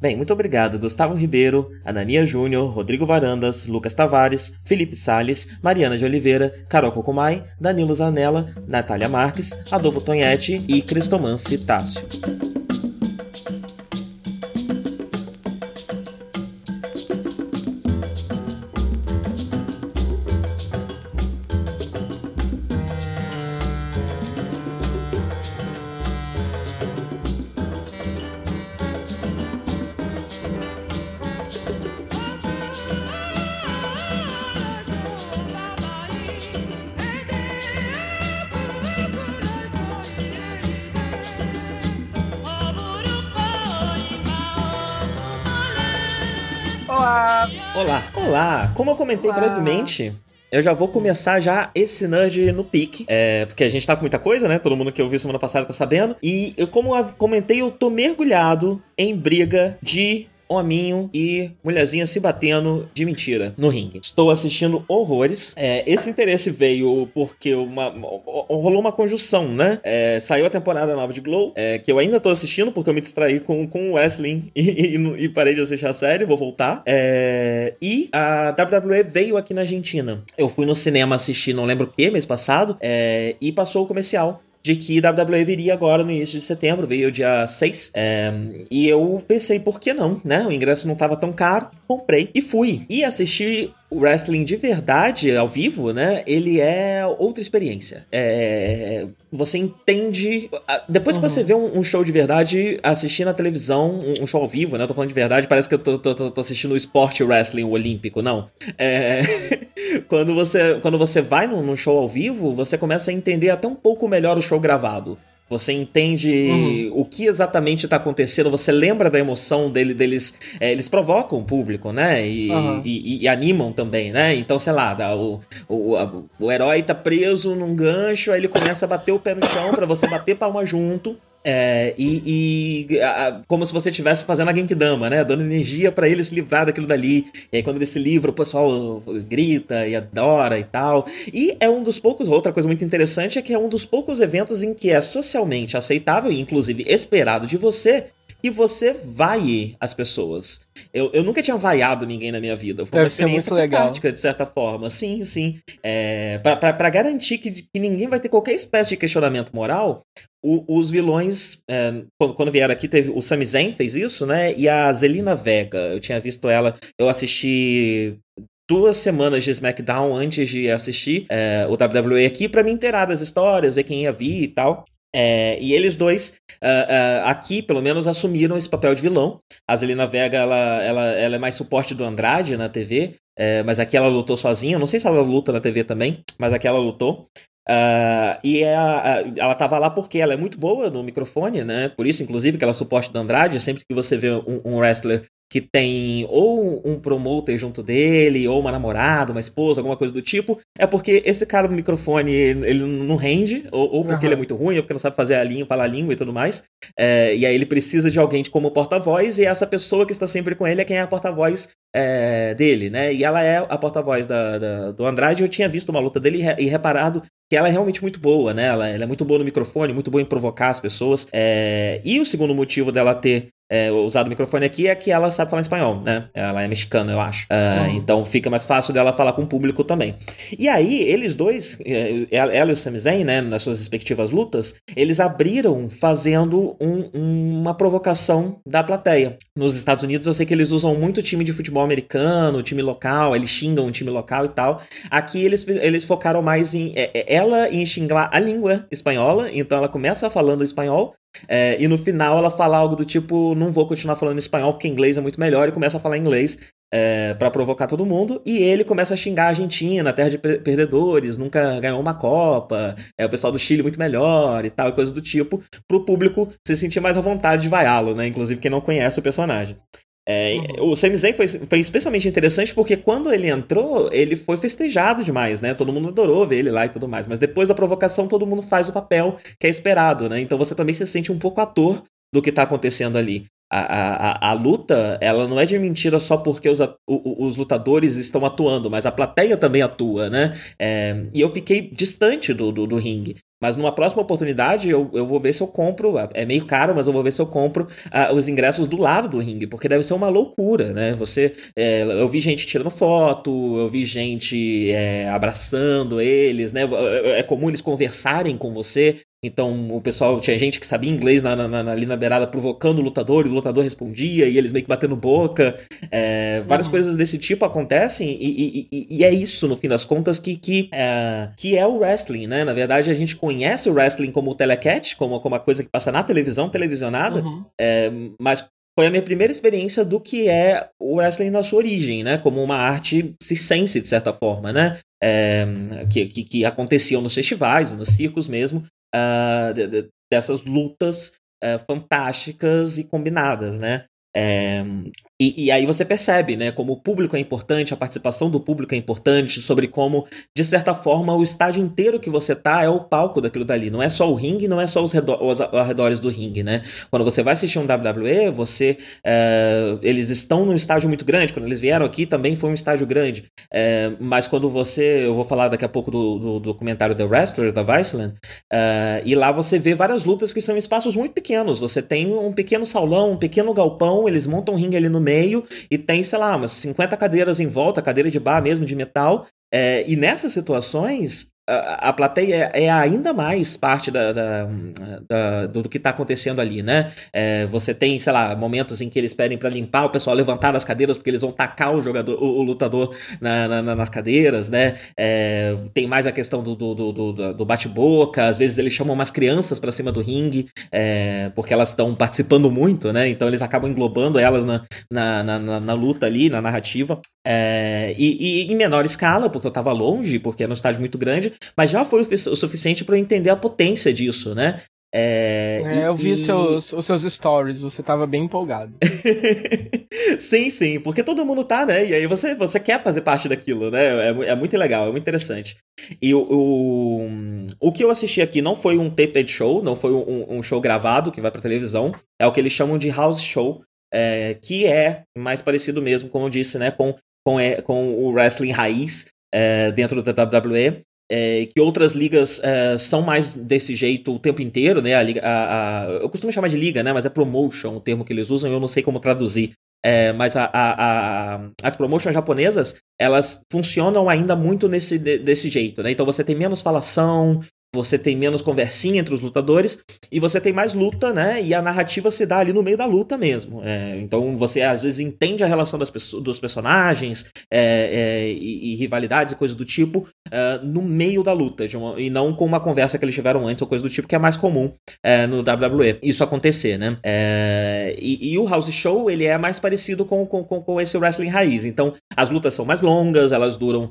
Bem, muito obrigado Gustavo Ribeiro, Anania Júnior, Rodrigo Varandas, Lucas Tavares, Felipe Sales, Mariana de Oliveira, Carol Cocumai, Danilo Zanella, Natália Marques, Adolfo Tonhete e Cristomance Tássio. Como eu comentei Olá. brevemente, eu já vou começar já esse nerd no pique. É, porque a gente tá com muita coisa, né? Todo mundo que ouviu semana passada tá sabendo. E eu, como eu comentei, eu tô mergulhado em briga de hominho e mulherzinha se batendo de mentira no ringue. Estou assistindo horrores. É, esse interesse veio porque uma, rolou uma conjunção, né? É, saiu a temporada nova de Glow, é, que eu ainda estou assistindo porque eu me distraí com, com o wrestling e, e, e parei de assistir a série, vou voltar. É, e a WWE veio aqui na Argentina. Eu fui no cinema assistir, não lembro o que, mês passado, é, e passou o comercial de que WWE viria agora no início de setembro, veio dia 6. É, e eu pensei, por que não, né? O ingresso não estava tão caro, comprei e fui. E assisti o wrestling de verdade, ao vivo, né? Ele é outra experiência. É, você entende. Depois uhum. que você vê um, um, show de verdade, assistir na televisão, um, um, show ao vivo, né? Eu tô falando de verdade, parece que eu tô, tô, tô assistindo o esporte wrestling olímpico, não. É, quando, você, quando você vai num, num show ao vivo, você começa a entender até um pouco melhor o show gravado. Você entende uhum. o que exatamente está acontecendo, você lembra da emoção dele, deles. É, eles provocam o público, né? E, uhum. e, e, animam também, né? Então, sei lá, o, o, a, o herói tá preso num gancho, aí ele começa a bater o pé no chão para você bater palma junto. É, e, e a, como se você estivesse fazendo a Genkidama, né? Dando energia para ele se livrar daquilo dali. E aí, quando ele se livra, o pessoal grita e adora e tal. E é um dos poucos. Outra coisa muito interessante é que é um dos poucos eventos em que é socialmente aceitável e, inclusive, esperado de você que você vai as pessoas. Eu, eu nunca tinha vaiado ninguém na minha vida. Foi Deve uma experiência muito legal. de certa forma. Sim, sim. É, para garantir que, que ninguém vai ter qualquer espécie de questionamento moral, o, os vilões, é, quando, quando, vieram aqui, teve o Sami Zayn fez isso, né? E a Zelina Vega, eu tinha visto ela, eu assisti duas semanas de SmackDown antes de assistir é, o WWE aqui para me inteirar das histórias, ver quem ia vir e tal. É, e eles dois, uh, uh, aqui, pelo menos, assumiram esse papel de vilão. A Zelina Vega, ela, ela, ela é mais suporte do Andrade na TV, é, mas aqui ela lutou sozinha. Não sei se ela luta na TV também, mas aqui ela lutou. Uh, e é a, ela tava lá porque ela é muito boa no microfone, né? Por isso, inclusive, que ela é suporte do Andrade. Sempre que você vê um, um wrestler que tem ou um promoter junto dele, ou uma namorada, uma esposa, alguma coisa do tipo, é porque esse cara do microfone, ele, não rende, ou, ou porque uhum. ele é muito ruim, ou porque não sabe fazer a língua, falar a língua e tudo mais. É, e aí ele precisa de alguém como porta-voz, e essa pessoa que está sempre com ele é quem é a porta-voz é, dele, né? E ela é a porta-voz da, da, do Andrade. Eu tinha visto uma luta dele e, reparado que ela é realmente muito boa, né? Ela, ela, é muito boa no microfone, muito boa em provocar as pessoas. É... E o segundo motivo dela ter é, usado o microfone aqui é que ela sabe falar espanhol, né? Ela é mexicana, eu acho. Uh, uhum. Então fica mais fácil dela falar com o público também. E aí, eles dois, é, ela e o Sami Zayn, né, nas suas respectivas lutas, eles abriram fazendo um, uma provocação da plateia. Nos Estados Unidos, eu sei que eles usam muito time de futebol americano, time local, eles xingam o time local e tal. Aqui eles, eles focaram mais em é, é, ela em xingar a língua espanhola, então ela começa falando espanhol, é, e no final ela fala algo do tipo: não vou continuar falando espanhol porque inglês é muito melhor, e começa a falar inglês. é, para provocar todo mundo, e ele começa a xingar a Argentina, terra de perdedores, nunca ganhou uma Copa, é o pessoal do Chile muito melhor e tal, e coisas do tipo, pro público se sentir mais à vontade de vaiá-lo, né? Inclusive quem não conhece o personagem. É, uhum. O Sami Zayn foi, foi especialmente interessante porque quando ele entrou, ele foi festejado demais, né? Todo mundo adorou ver ele lá e tudo mais. Mas depois da provocação, todo mundo faz o papel que é esperado, né? Então você também se sente um pouco ator do que tá acontecendo ali a, a, a, luta, ela não é de mentira só porque os, os lutadores estão atuando, mas a plateia também atua, né? É, e eu fiquei distante do, do, do, ringue. Mas numa próxima oportunidade eu, eu vou ver se eu compro. É meio caro, mas eu vou ver se eu compro uh, os ingressos do lado do ringue, porque deve ser uma loucura, né? Você. É, eu vi gente tirando foto, eu vi gente é, abraçando eles, né? É, é comum eles conversarem com você. Então o pessoal tinha gente que sabia inglês na, na, na, ali na beirada provocando o lutador, e o lutador respondia, e eles meio que batendo boca. É, várias uhum. coisas desse tipo acontecem, e, e, e, é isso, no fim das contas, que, que, é, que é o wrestling, né? Na verdade, a gente conhece o wrestling como o telecat, como, como uma coisa que passa na televisão, televisionada, uhum. é, mas foi a minha primeira experiência do que é o wrestling na sua origem, né? Como uma arte circense, de certa forma, né? É, que, que, que, aconteciam nos festivais, nos circos mesmo, uh, de, de, dessas lutas uh, fantásticas e combinadas, né? É, e, e, aí você percebe, né, como o público é importante, a participação do público é importante, sobre como, de certa forma, o estádio inteiro que você tá é o palco daquilo dali. Não é só o ringue, não é só os, redor, os arredores do ringue, né? Quando você vai assistir um WWE, você. É, eles estão num estádio muito grande. Quando eles vieram aqui também foi um estádio grande. É, mas quando você. Eu vou falar daqui a pouco do, do documentário The Wrestlers, da Viceland, e lá você vê várias lutas que são espaços muito pequenos. Você tem um pequeno salão, um pequeno galpão, eles montam um ringue ali no meio e tem, sei lá, umas 50 cadeiras em volta, cadeira de bar mesmo, de metal. É, e nessas situações, a, plateia é, ainda mais parte da, da, da do, que está acontecendo ali, né? É, você tem, sei lá, momentos em que eles pedem para limpar o pessoal levantar das cadeiras porque eles vão tacar o jogador, o, o lutador na, na, nas cadeiras, né? É, tem mais a questão do, do, do, do bate-boca, às vezes eles chamam umas crianças para cima do ringue é, porque elas estão participando muito, né? Então eles acabam englobando elas na, na luta ali, na narrativa. É, e, e, em menor escala, porque eu estava longe, porque era um estádio muito grande, mas já foi o, suficiente para eu entender a potência disso, né? É, é eu vi e... seus, os seus stories, você tava bem empolgado. sim, sim, porque todo mundo tá, né? E aí você, você quer fazer parte daquilo, né? É, é muito legal, é muito interessante. E o, o, o que eu assisti aqui não foi um taped show, não foi um, um show gravado que vai pra televisão, é o que eles chamam de house show, é, que é mais parecido mesmo, como eu disse, né? Com, com, é, com o wrestling raiz é, dentro da WWE é, que outras ligas é, são mais desse jeito o tempo inteiro, né? A liga, a, a, eu costumo chamar de liga, né? Mas é promotion o termo que eles usam, eu não sei como traduzir. É, mas a, as promotions japonesas, elas funcionam ainda muito nesse, desse jeito, né? Então você tem menos falação, você tem menos conversinha entre os lutadores e você tem mais luta, né? E a narrativa se dá ali no meio da luta mesmo. É, então você às vezes entende a relação das dos personagens é, é, e, e, rivalidades e coisas do tipo é, no meio da luta uma, e não com uma conversa que eles tiveram antes ou coisa do tipo que é mais comum é, no WWE isso acontecer, né? É, e, e, o House Show ele é mais parecido com, com, com, esse wrestling raiz. Então as lutas são mais longas, elas duram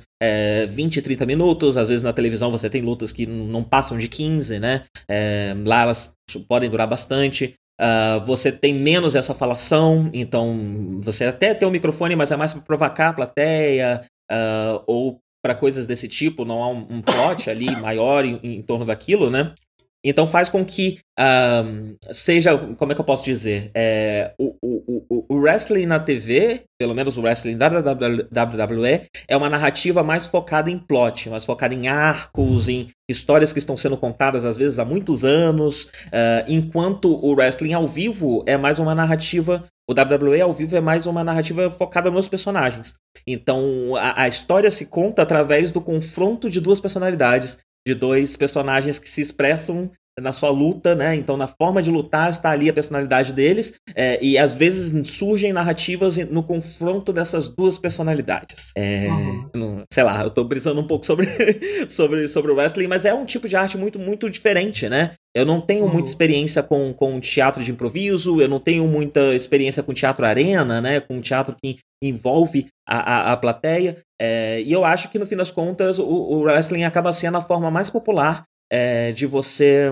20, 30 minutos. Às vezes na televisão você tem lutas que não passam de 15, né? É, lá elas podem durar bastante. Uh, você tem menos essa falação, então você até tem um microfone, mas é mais para provocar a plateia uh, ou para coisas desse tipo. Não há um, um plot ali maior em, em, torno daquilo, né? Então faz com que uh, seja, como é que eu posso dizer, é, o, o, o, wrestling na TV, pelo menos o wrestling da WWE, é uma narrativa mais focada em plot, mais focada em arcos, em histórias que estão sendo contadas às vezes há muitos anos, uh, enquanto o wrestling ao vivo é mais uma narrativa o WWE ao vivo é mais uma narrativa focada nos personagens. Então a, a, história se conta através do confronto de duas personalidades de dois personagens que se expressam na sua luta, né? Então, na forma de lutar está ali a personalidade deles, é, e às vezes surgem narrativas no confronto dessas duas personalidades. É, uhum. sei lá, eu tô brisando um pouco sobre, sobre, sobre o wrestling, mas é um tipo de arte muito, muito diferente, né? Eu não tenho Uhum. muita experiência com, com teatro de improviso, eu não tenho muita experiência com teatro arena, né? Com teatro que envolve a, a, a plateia. É, e eu acho que, no fim das contas, o, o wrestling acaba sendo a forma mais popular é, de você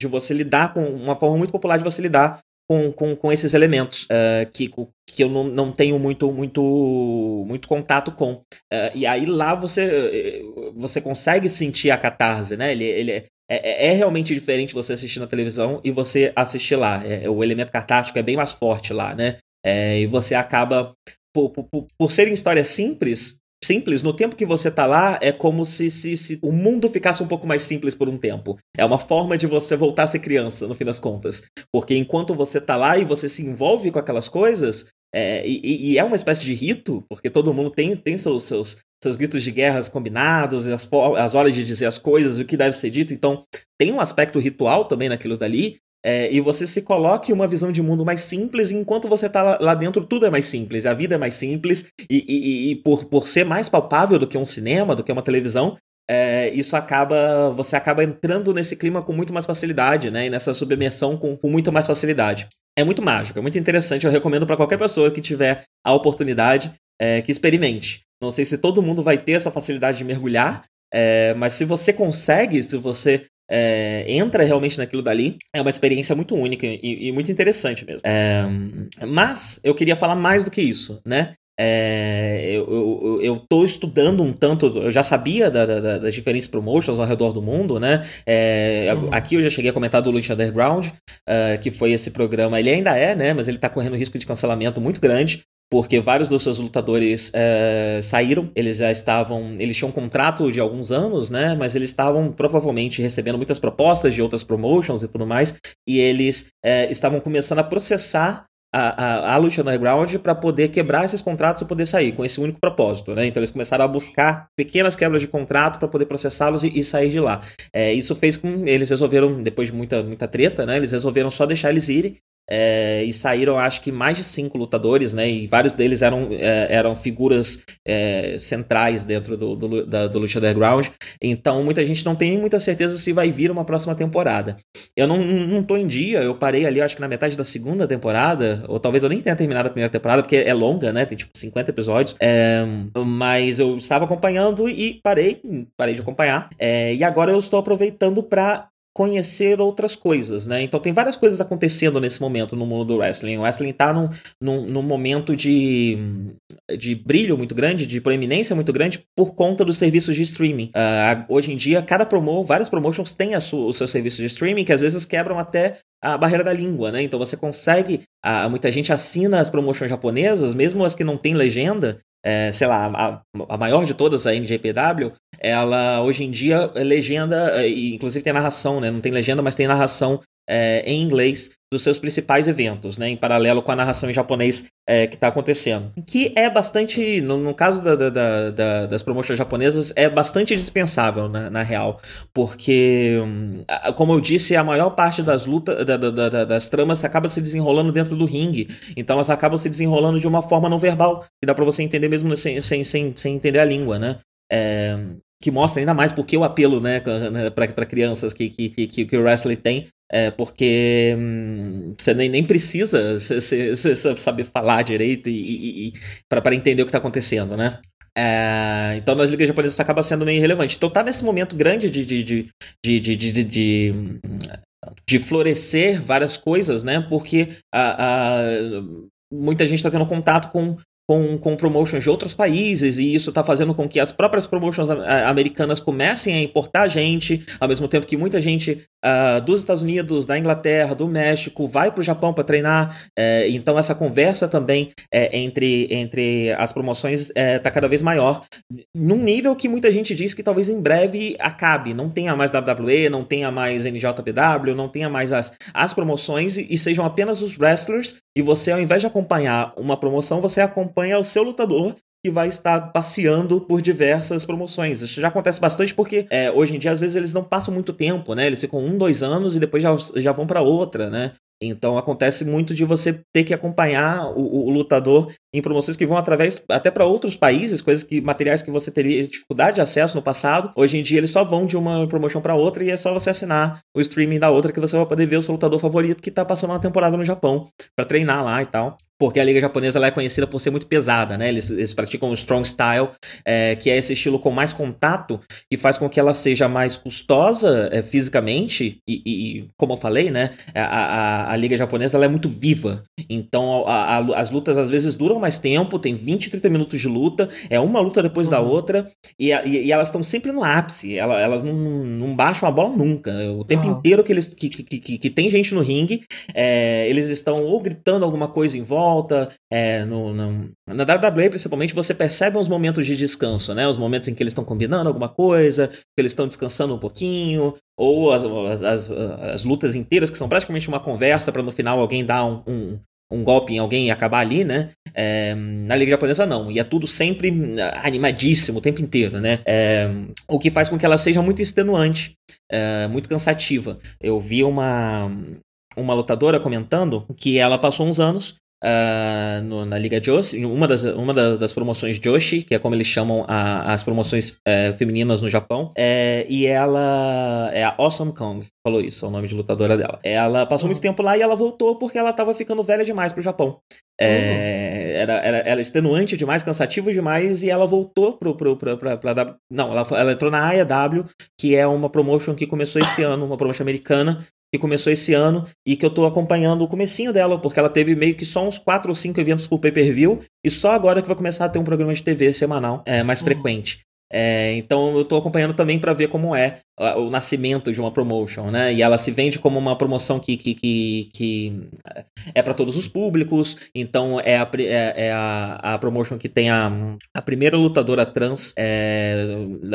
de você lidar com uma forma muito popular de você lidar com, com, com esses elementos é, que, que eu não, não tenho muito muito muito contato com. É, e aí lá você você consegue sentir a catarse né? Ele, ele é, é, é realmente diferente você assistir na televisão e você assistir lá. É, o elemento catártico é bem mais forte lá né? É, e você acaba por, por, por serem histórias simples simples, no tempo que você tá lá, é como se, se, se, o mundo ficasse um pouco mais simples por um tempo. É uma forma de você voltar a ser criança, no fim das contas. Porque enquanto você tá lá e você se envolve com aquelas coisas, é, e, e, é uma espécie de rito, porque todo mundo tem, tem seus, seus, seus gritos de guerras combinados, as, as horas de dizer as coisas, o que deve ser dito. Então, tem um aspecto ritual também naquilo dali. É, e você se coloque uma visão de mundo mais simples, e enquanto você está lá, dentro, tudo é mais simples, a vida é mais simples, e, e, e, por, por ser mais palpável do que um cinema, do que uma televisão, é, isso acaba. Você acaba entrando nesse clima com muito mais facilidade, né? E nessa submersão com, com mais facilidade. É muito mágico, é muito interessante. Eu recomendo para qualquer pessoa que tiver a oportunidade é, que experimente. Não sei se todo mundo vai ter essa facilidade de mergulhar, é, mas se você consegue, se você é, entra realmente naquilo dali, é uma experiência muito única e, e muito interessante mesmo. É, mas eu queria falar mais do que isso, né? É, eu, tô estudando um tanto, eu já sabia da, da, das diferentes promotions ao redor do mundo, né? É, uhum. Aqui eu já cheguei a comentar do Lucha Underground, uh, que foi esse programa, ele ainda é, né? Mas ele tá correndo risco de cancelamento muito grande porque vários dos seus lutadores é, saíram, eles já estavam, eles tinham um contrato de alguns anos, né, mas eles estavam provavelmente recebendo muitas propostas de outras promotions e tudo mais, e eles é, estavam começando a processar a, a, a luta underground para poder quebrar esses contratos e poder sair, com esse único propósito, né, então eles começaram a buscar pequenas quebras de contrato para poder processá-los e, e, sair de lá. É, isso fez com, eles resolveram, depois de muita, muita treta, né, eles resolveram só deixar eles irem, é, e saíram, acho que mais de cinco lutadores, né? E vários deles eram, é, eram figuras é, centrais dentro do, do, da, do Lucha Underground. Então, muita gente não tem muita certeza se vai vir uma próxima temporada. Eu não, não tô em dia, eu parei ali, acho que na metade da segunda temporada, ou talvez eu nem tenha terminado a primeira temporada, porque é longa, né? Tem tipo 50 episódios. É, mas eu estava acompanhando e parei, parei de acompanhar. É, e agora eu estou aproveitando para conhecer outras coisas, né? Então tem várias coisas acontecendo nesse momento no mundo do wrestling. O wrestling tá num, num, num, momento de, de brilho muito grande, de proeminência muito grande por conta dos serviços de streaming. Uh, hoje em dia, cada promo, várias promotions têm a sua, os seus serviços de streaming que às vezes quebram até a barreira da língua, né? Então você consegue. Uh, muita gente assina as promotions japonesas, mesmo as que não têm legenda, é, sei lá, a, a, maior de todas, a NJPW, ela hoje em dia é legenda, e inclusive tem narração, né? Não tem legenda, mas tem narração é, em inglês dos seus principais eventos, né? Em paralelo com a narração em japonês é, que está acontecendo. Que é bastante, no, no caso da, da, da, das promoções japonesas, é bastante dispensável, na, na real. Porque, hum, como eu disse, a maior parte das lutas, das tramas acaba se desenrolando dentro do ringue. Então elas acabam se desenrolando de uma forma não verbal, que dá para você entender mesmo sem, sem, sem, sem entender a língua, né? É, que mostra ainda mais porque o apelo, né, para crianças que, que, que, que o wrestling tem, é porque hum, você nem, nem precisa cê, cê, cê saber falar direito e, e, e para entender o que está acontecendo, né? É, então nas ligas japonesas acaba sendo meio irrelevante. Então tá nesse momento grande de, de, de, de, de, de, de, de florescer várias coisas, né? Porque a, a muita gente está tendo contato com com, com promotions de outros países, e isso está fazendo com que as próprias promotions americanas comecem a importar gente, ao mesmo tempo que muita gente uh, dos Estados Unidos, da Inglaterra, do México vai para o Japão para treinar. É, então, essa conversa também é, entre, entre as promoções está é, cada vez maior, num nível que muita gente diz que talvez em breve acabe, não tenha mais WWE, não tenha mais NJPW, não tenha mais as, as promoções e, e sejam apenas os wrestlers, e você, ao invés de acompanhar uma promoção, você acompanha o seu lutador que vai estar passeando por diversas promoções. Isso já acontece bastante porque é, hoje em dia, às vezes, eles não passam muito tempo, né? Eles ficam um, dois anos e depois já, já vão para outra, né? Então acontece muito de você ter que acompanhar o, o, lutador em promoções que vão através até para outros países, coisas que materiais que você teria dificuldade de acesso no passado. Hoje em dia eles só vão de uma promoção para outra e é só você assinar o streaming da outra que você vai poder ver o seu lutador favorito que tá passando uma temporada no Japão para treinar lá e tal porque a liga japonesa ela é conhecida por ser muito pesada, né? Eles, eles praticam o strong style, é, que é esse estilo com mais contato, que faz com que ela seja mais custosa é, fisicamente, e, e, como eu falei, né? A, a, a liga japonesa ela é muito viva, então a, as lutas às vezes duram mais tempo, tem 20, 30 minutos de luta, é uma luta depois uhum. da outra, e, e, e elas estão sempre no ápice, elas, elas não, não baixam a bola nunca, o tempo uhum. inteiro que, eles, que, que, que, que, tem gente no ringue, é, eles estão ou gritando alguma coisa em volta. É, no, no, na WWE, principalmente, você percebe uns momentos de descanso, né? Os momentos em que eles estão combinando alguma coisa, que eles estão descansando um pouquinho, ou as, as, as, lutas inteiras, que são praticamente uma conversa para no final alguém dar um, um, um, golpe em alguém e acabar ali, né? É, na Liga Japonesa, não. E é tudo sempre animadíssimo o tempo inteiro, né? É, o que faz com que ela seja muito extenuante, é, muito cansativa. Eu vi uma, uma lutadora comentando que ela passou uns anos uh, no, na Liga Joshi, uma das, uma das, das, promoções Joshi, que é como eles chamam a, as promoções é, femininas no Japão, é, e ela é a Awesome Kong, falou isso, é o nome de lutadora dela. Ela passou uhum. muito tempo lá e ela voltou porque ela tava ficando velha demais pro Japão. É, uhum. era, era, era extenuante demais, cansativo demais, e ela voltou pro, pro, pra, pra, pra Não, ela, ela entrou na AEW, que é uma promotion que começou esse ano, uma promotion americana, que começou esse ano e que eu tô acompanhando o comecinho dela, porque ela teve meio que só uns 4 ou 5 eventos por pay-per-view e só agora que vai começar a ter um programa de TV semanal é, mais uhum. frequente. É, então eu tô acompanhando também para ver como é o nascimento de uma promotion, né? E ela se vende como uma promoção que, que, que, que é para todos os públicos. Então é a, é, é a, a promotion que tem a, a primeira lutadora trans é,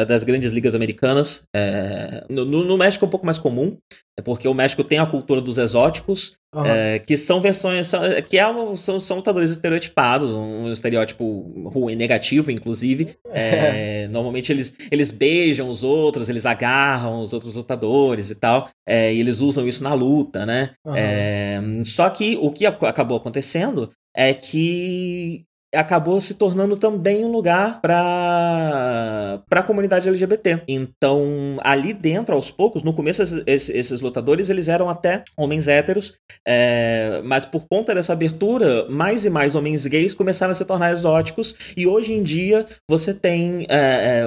das grandes ligas americanas. É, no, no México é um pouco mais comum, é porque o México tem a cultura dos exóticos, Uhum. É, que são versões. São, que é um, são, são lutadores estereotipados, um estereótipo ruim, negativo, inclusive. É, normalmente eles, eles beijam os outros, eles agarram os outros lutadores e tal. É, e eles usam isso na luta, né? Uhum. só que o que acabou acontecendo é que acabou se tornando também um lugar para a comunidade LGBT. Então, ali dentro, aos poucos, no começo, esses, esses lutadores eles eram até homens héteros, é, mas por conta dessa abertura, mais e mais homens gays começaram a se tornar exóticos, e hoje em dia você tem é,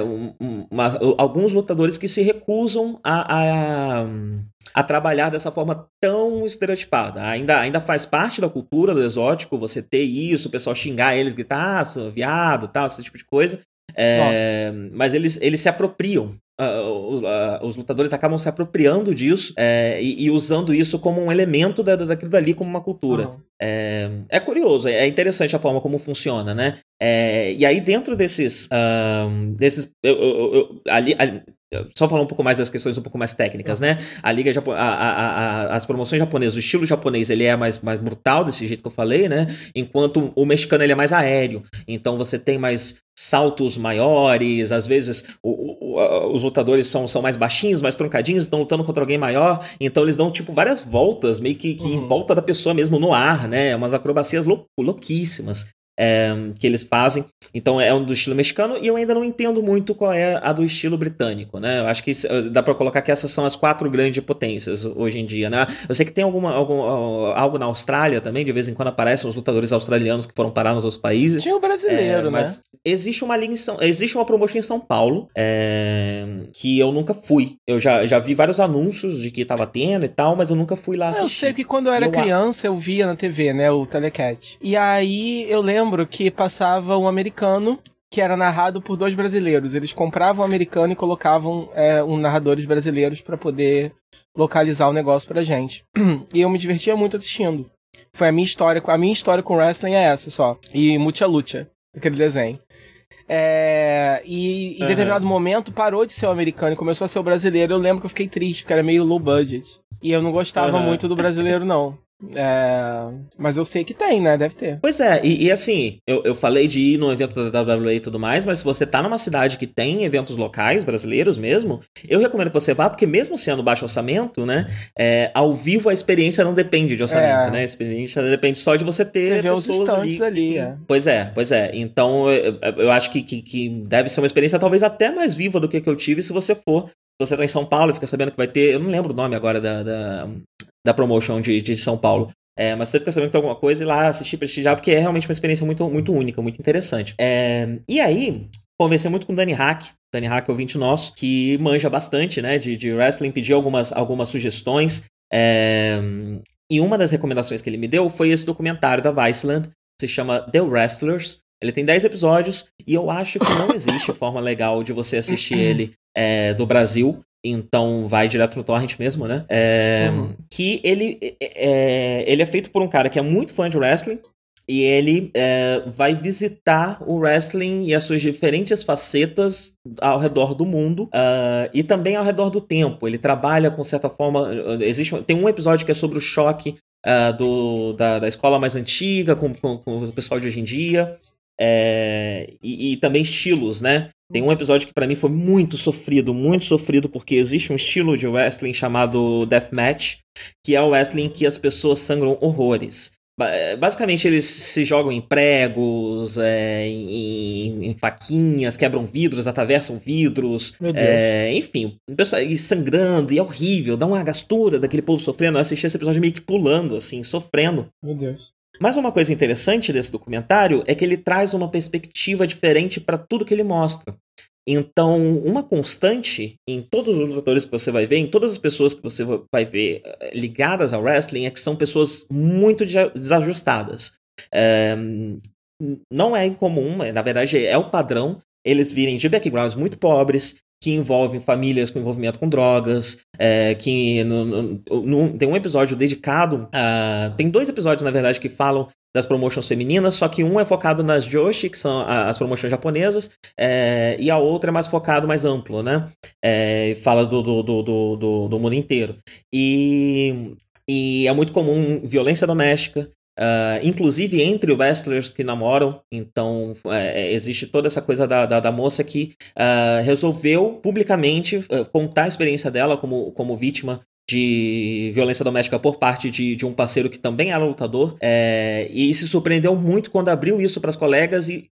uma, alguns lutadores que se recusam a, a a trabalhar dessa forma tão estereotipada. Ainda, ainda faz parte da cultura do exótico você ter isso, o pessoal xingar eles, gritar, ah, viado, tal, esse tipo de coisa. É, mas eles, eles se apropriam. Uh, uh, os lutadores acabam se apropriando disso é, e, e, usando isso como um elemento da, daquilo dali, como uma cultura. Uhum. É, é, curioso, é interessante a forma como funciona, né? É, e aí, dentro desses. Uh, desses eu, eu, eu, ali, ali, só falar um pouco mais das questões um pouco mais técnicas, né? A liga Japo a, a, a, as promoções japonesas, o estilo japonês ele é mais, mais brutal desse jeito que eu falei, né? Enquanto o mexicano ele é mais aéreo. Então você tem mais saltos maiores, às vezes o, os lutadores são, são mais baixinhos, mais troncadinhos, estão lutando contra alguém maior, então eles dão tipo várias voltas, meio que, que uhum. em volta da pessoa mesmo no ar, né? Umas acrobacias lou louquíssimas é, que eles fazem. Então é um do estilo mexicano e eu ainda não entendo muito qual é a do estilo britânico, né? Eu acho que isso, dá para colocar que essas são as quatro grandes potências hoje em dia, né? Eu sei que tem alguma, algum, algo na Austrália também, de vez em quando aparecem os lutadores australianos que foram parar nos outros países. Tinha o brasileiro, é, mas né? Existe uma liga em São, existe uma promoção em São Paulo é, que eu nunca fui. Eu já, já vi vários anúncios de que tava tendo e tal, mas eu nunca fui lá assistir. Eu sei que quando eu era eu criança eu via na TV, né, o Telecat. E aí eu lembro lembro que passava um americano que era narrado por dois brasileiros. Eles compravam um americano e colocavam é, um narradores brasileiros para poder localizar o negócio pra gente. E eu me divertia muito assistindo. Foi a minha história, a minha história com wrestling é essa só. E Mucha Lucha, aquele desenho. É, e em uhum. determinado momento parou de ser o americano e começou a ser o brasileiro. Eu lembro que eu fiquei triste, porque era meio low budget. E eu não gostava uhum. muito do brasileiro, não. É... Mas eu sei que tem, né? Deve ter. Pois é, e, e, assim, eu, eu falei de ir no evento da WWE e tudo mais, mas se você tá numa cidade que tem eventos locais, brasileiros mesmo, eu recomendo que você vá, porque mesmo sendo baixo orçamento, né? É, ao vivo a experiência não depende de orçamento, é. né? A experiência depende só de você ter. Você vê os estantes ali. ali é. Pois é, pois é. Então eu, eu acho que, que, que, deve ser uma experiência talvez até mais viva do que, que eu tive se você for. Se você tá em São Paulo e fica sabendo que vai ter. Eu não lembro o nome agora da, da, da promotion de, de São Paulo. É, mas você fica sabendo que tem alguma coisa e lá assistir, prestigiar, porque é realmente uma experiência muito, muito única, muito interessante. É, e aí, conversei muito com o Dani Hack, Dani Hack, ouvinte nosso, que manja bastante, né, de, de wrestling, pediu algumas, algumas sugestões. É, e uma das recomendações que ele me deu foi esse documentário da Viceland, que se chama The Wrestlers. Ele tem 10 episódios e eu acho que não existe forma legal de você assistir ele é, do Brasil então vai direto no torrent mesmo, né? É, uhum. Que ele é, ele é feito por um cara que é muito fã de wrestling e ele é, vai visitar o wrestling e as suas diferentes facetas ao redor do mundo uh, e também ao redor do tempo. Ele trabalha com certa forma. Existe tem um episódio que é sobre o choque uh, do, da, da escola mais antiga com, com, com o pessoal de hoje em dia. É, e, e, também estilos, né? Tem um episódio que para mim foi muito sofrido, muito sofrido, porque existe um estilo de wrestling chamado Deathmatch, que é o wrestling que as pessoas sangram horrores. É, basicamente, eles se jogam em pregos, é, em, em, faquinhas, quebram vidros, atravessam vidros, é, enfim, pessoal, e sangrando, e é horrível, dá uma gastura daquele povo sofrendo. Eu assisti esse episódio meio que pulando, assim, sofrendo. Meu Deus. Mas uma coisa interessante desse documentário é que ele traz uma perspectiva diferente para tudo que ele mostra. Então, uma constante em todos os lutadores que você vai ver, em todas as pessoas que você vai ver eh, ligadas ao wrestling, é que são pessoas muito desajustadas. É, não é incomum, na verdade é o padrão, eles virem de backgrounds muito pobres, que envolvem famílias com envolvimento com drogas, é, que no, no, no, tem um episódio dedicado a, tem dois episódios na verdade que falam das promotions femininas, só que um é focado nas Joshi, que são as promoções japonesas, é, e a outra é mais focado, mais amplo, né? É, fala do, do, do, do, do mundo inteiro. E, e é muito comum violência doméstica, Uh, inclusive entre wrestlers que namoram, então é, é, existe toda essa coisa da, da, da moça que uh, resolveu publicamente uh, contar a experiência dela como, como vítima de violência doméstica por parte de, de um parceiro que também era lutador, é, e se surpreendeu muito quando abriu isso para as colegas e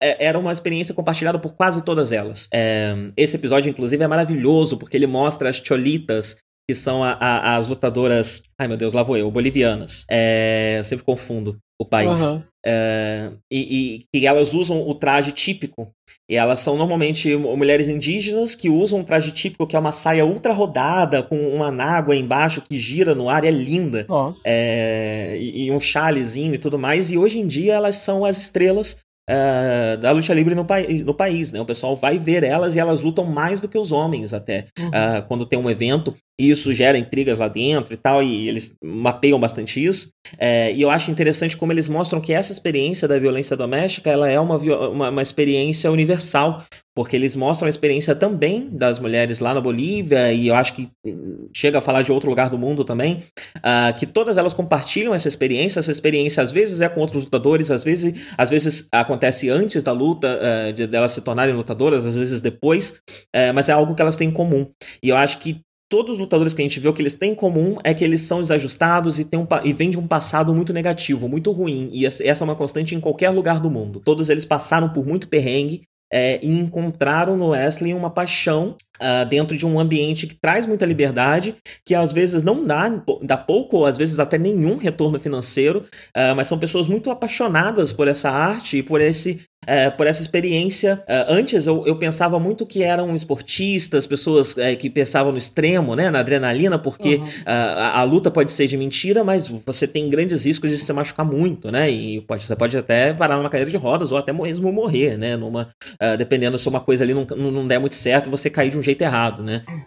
é, era uma experiência compartilhada por quase todas elas. É, esse episódio, inclusive, é maravilhoso porque ele mostra as cholitas que são a, a, as lutadoras. Ai meu Deus, lá vou eu, bolivianas. É, eu sempre confundo o país. Uhum. É, e, e, elas usam o traje típico. E elas são normalmente mulheres indígenas que usam um traje típico que é uma saia ultra rodada, com uma nágua embaixo que gira no ar e é linda. Nossa. É, e, e, um chalezinho e tudo mais. E hoje em dia elas são as estrelas Uh, da luta livre no, no, país, né? O pessoal vai ver elas e elas lutam mais do que os homens até. Uhum. Uh, quando tem um evento, isso gera intrigas lá dentro e tal, e eles mapeiam bastante isso. É, e eu acho interessante como eles mostram que essa experiência da violência doméstica ela é uma, uma, uma, experiência universal, porque eles mostram a experiência também das mulheres lá na Bolívia, e eu acho que hum, chega a falar de outro lugar do mundo também, uh, que todas elas compartilham essa experiência. Essa experiência às vezes é com outros lutadores, às vezes, às vezes acontece antes da luta, uh, de, delas se tornarem lutadoras, às vezes depois, uh, mas é algo que elas têm em comum. E eu acho que todos os lutadores que a gente vê, o que eles têm em comum é que eles são desajustados e, tem um, e vêm de um passado muito negativo, muito ruim. E essa é uma constante em qualquer lugar do mundo. Todos eles passaram por muito perrengue é, e encontraram no Wesley uma paixão uh, dentro de um ambiente que traz muita liberdade, que às vezes não dá, dá pouco ou às vezes até nenhum retorno financeiro, uh, mas são pessoas muito apaixonadas por essa arte e por esse é, por essa experiência. É, antes eu, eu, pensava muito que eram esportistas, pessoas é, que pensavam no extremo, né, na adrenalina, porque uhum. a, a, luta pode ser de mentira, mas você tem grandes riscos de se machucar muito, né? E pode, você pode até parar numa cadeira de rodas ou até mesmo morrer, né? Numa, uh, dependendo se uma coisa ali não, não der muito certo, você cair de um jeito errado, né? Uhum.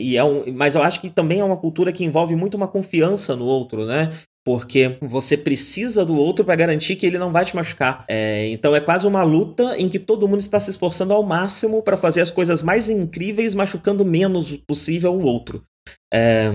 e é um, mas eu acho que também é uma cultura que envolve muito uma confiança no outro, né? Porque você precisa do outro para garantir que ele não vai te machucar. É, então é quase uma luta em que todo mundo está se esforçando ao máximo para fazer as coisas mais incríveis, machucando menos possível o outro. É,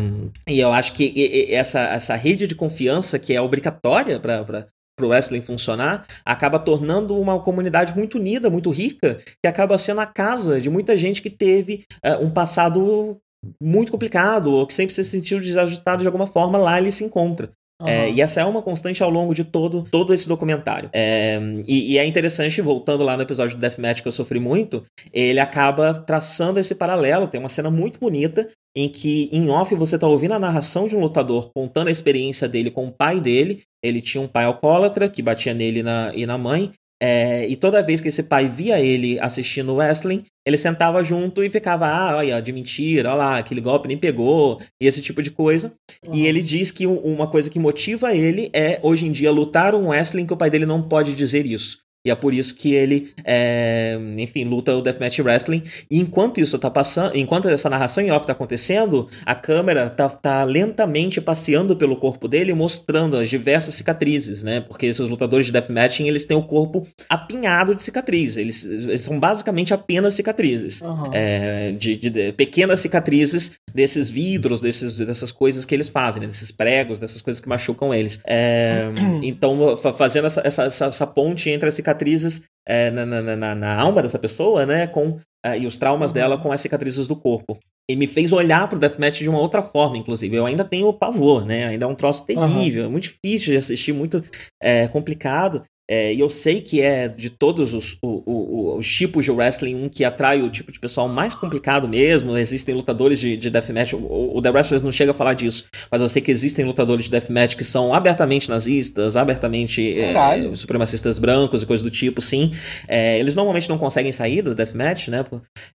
e eu acho que essa, essa rede de confiança que é obrigatória para para o wrestling funcionar, acaba tornando uma comunidade muito unida, muito rica, que acaba sendo a casa de muita gente que teve uh, um passado muito complicado, ou que sempre se sentiu desajustado de alguma forma, lá ele se encontra. Uhum. É, e essa é uma constante ao longo de todo, todo esse documentário. É, e, e, é interessante, voltando lá no episódio do Deathmatch que eu sofri muito, ele acaba traçando esse paralelo. Tem uma cena muito bonita em que, em off, você tá ouvindo a narração de um lutador contando a experiência dele com o pai dele. Ele tinha um pai alcoólatra que batia nele na, e na mãe, é, e toda vez que esse pai via ele assistindo wrestling, ele sentava junto e ficava, ah, olha, de mentira, olha lá, aquele golpe nem pegou, e esse tipo de coisa. Uhum. E ele diz que uma coisa que motiva ele é, hoje em dia, lutar um wrestling que o pai dele não pode dizer isso. E é por isso que ele, é, enfim, luta o Deathmatch Wrestling. E enquanto isso tá passando, enquanto essa narração em off tá acontecendo, a câmera tá, tá lentamente passeando pelo corpo dele, mostrando as diversas cicatrizes, né? Porque esses lutadores de Deathmatching, eles têm o corpo apinhado de cicatrizes. Eles, eles são basicamente apenas cicatrizes. Uhum. É, de, de, de, pequenas cicatrizes desses vidros, desses, dessas coisas que eles fazem, né? desses pregos, dessas coisas que machucam eles. É, então, fazendo essa, essa, essa, essa ponte entre as cicatrizes cicatrizes é, na, na, na, na, alma dessa pessoa, né? Com, uh, e os traumas uhum. dela com as cicatrizes do corpo. E me fez olhar pro Deathmatch de uma outra forma, inclusive. Eu ainda tenho pavor, né? Ainda é um troço terrível, uhum. é muito difícil de assistir, muito é, complicado. É, e eu sei que é de todos os, o, o, os tipos de wrestling um que atrai o tipo de pessoal mais complicado mesmo. Existem lutadores de, de deathmatch, o, o The Wrestlers não chega a falar disso, mas eu sei que existem lutadores de deathmatch que são abertamente nazistas, abertamente é, supremacistas brancos e coisas do tipo, sim. É, eles normalmente não conseguem sair do deathmatch, né?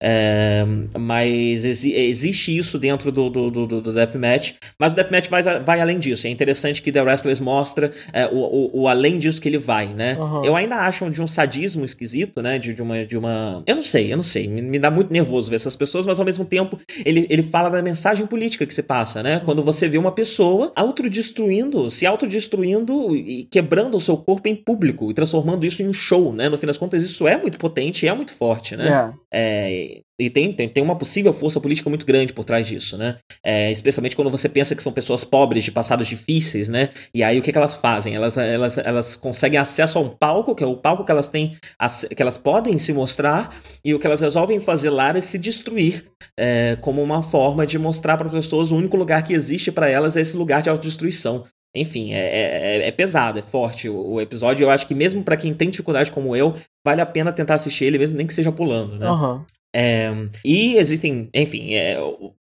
É, mas exi existe isso dentro do, do, do, do, deathmatch, mas o deathmatch vai, vai além disso. É interessante que The Wrestlers mostra é, o, o, o além disso que ele vai, né? Uhum. Eu ainda acho de um sadismo esquisito, né? De, de, uma, de uma. Eu não sei, eu não sei. Me, me, dá muito nervoso ver essas pessoas, mas ao mesmo tempo ele, ele fala da mensagem política que se passa, né? Uhum. Quando você vê uma pessoa autodestruindo, se autodestruindo e quebrando o seu corpo em público e transformando isso em um show, né? No fim das contas, isso é muito potente e é muito forte, né? Yeah. É, e tem, tem, tem uma possível força política muito grande por trás disso, né? É, especialmente quando você pensa que são pessoas pobres, de passados difíceis, né? E aí o que, que elas fazem? Elas, elas, elas conseguem acesso a um palco, que é o palco que elas têm, que elas podem se mostrar, e o que elas resolvem fazer lá é se destruir, é, como uma forma de mostrar para as pessoas o único lugar que existe para elas é esse lugar de autodestruição. Enfim, é, é, é, pesado, é forte o, o, episódio. Eu acho que mesmo para quem tem dificuldade como eu, vale a pena tentar assistir ele, mesmo nem que seja pulando, né? Uhum. É, e existem, enfim, é,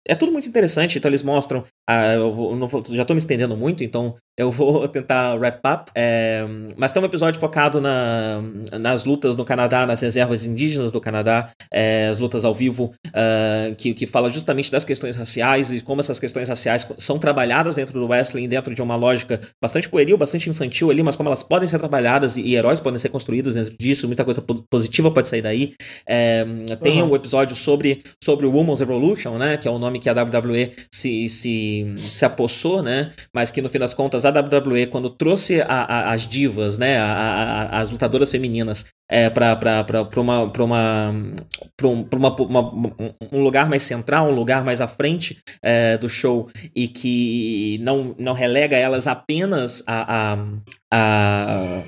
é tudo muito interessante. Então eles mostram. Ah, eu vou, não, já estou me estendendo muito, então eu vou tentar wrap up. É, mas tem um episódio focado na, nas lutas no Canadá, nas reservas indígenas do Canadá, é, as lutas ao vivo, uh, que, que fala justamente das questões raciais e como essas questões raciais são trabalhadas dentro do wrestling, dentro de uma lógica bastante pueril, bastante infantil ali, mas como elas podem ser trabalhadas e, e heróis podem ser construídos dentro disso, muita coisa positiva pode sair daí. É, tem uhum. um episódio sobre, sobre o Women's Revolution, né, que é o nome que a WWE se, se, se apossou, né, mas que no fim das contas a WWE, quando trouxe a, a, as divas, né, a, as lutadoras femininas é, para uma, pra uma, pra um, uma, um lugar mais central, um lugar mais à frente é, do show e que não, não relega elas apenas a, a, a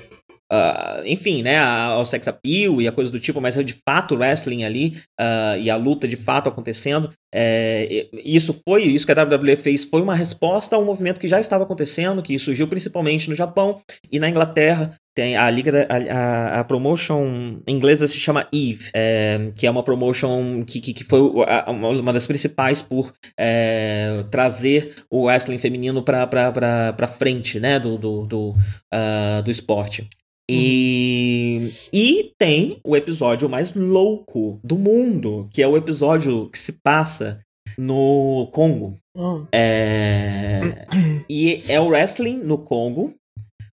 Uh, enfim, né, ao sex appeal e a coisa do tipo, mas é de fato o wrestling ali uh, e a luta de fato acontecendo. É, isso foi, isso que a WWE fez foi uma resposta a um movimento que já estava acontecendo, que surgiu principalmente no Japão e na Inglaterra. Tem a liga, a, a promotion inglesa se chama Eve, é, que é uma promotion que, que, que foi uma das principais por é, trazer o wrestling feminino para frente, né, do, do, do, uh, do esporte. E, e tem o episódio mais louco do mundo, que é o episódio que se passa no Congo. Uhum. É, e é o wrestling no Congo,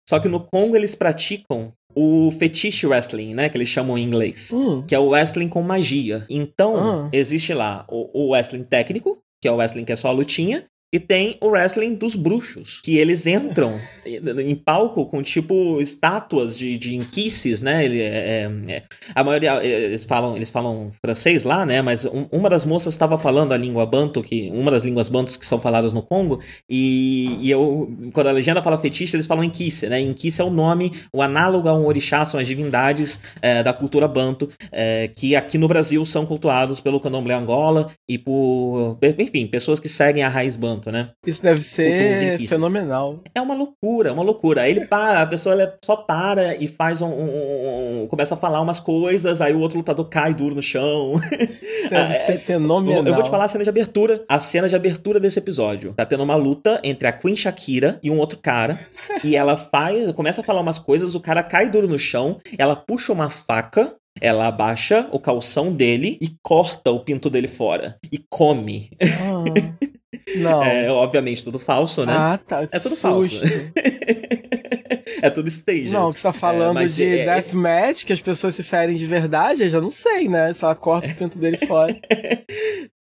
só que no Congo eles praticam o fetiche wrestling, né? Que eles chamam em inglês. Uhum. Que é o wrestling com magia. Então, existe lá o, o wrestling técnico, que é o wrestling que é só a lutinha, e tem o wrestling dos bruxos, que eles entram em palco com tipo estátuas de, de inquices, né? Ele, é, é, é a maioria eles falam eles falam francês lá, né? Mas um, uma das moças estava falando a língua banto, que uma das línguas bantos que são faladas no Congo, e, e eu quando a legenda fala fetiche eles falam inquice, né? Inquice é o nome, o análogo a um orixá são as divindades é, da cultura banto, é, que aqui no Brasil são cultuados pelo candomblé Angola e por enfim pessoas que seguem a raiz banto né? Isso deve ser fenomenal. É uma loucura, uma loucura. Aí ele para, a pessoa só para e faz um, um, um, começa a falar umas coisas, aí o outro lutador cai duro no chão. Deve é, ser fenomenal. Eu vou te falar a cena de abertura, a cena de abertura desse episódio. Tá tendo uma luta entre a Queen Shakira e um outro cara, e ela faz, começa a falar umas coisas, o cara cai duro no chão, ela puxa uma faca ela abaixa o calção dele e corta o pinto dele fora. E come. Ah. Não. É, obviamente, tudo falso, né? Ah, tá. É tudo susto. falso. é tudo stage. Não, que você tá falando é, de é, deathmatch, que as pessoas se ferem de verdade, eu já não sei, né? Se ela corta o pinto dele fora.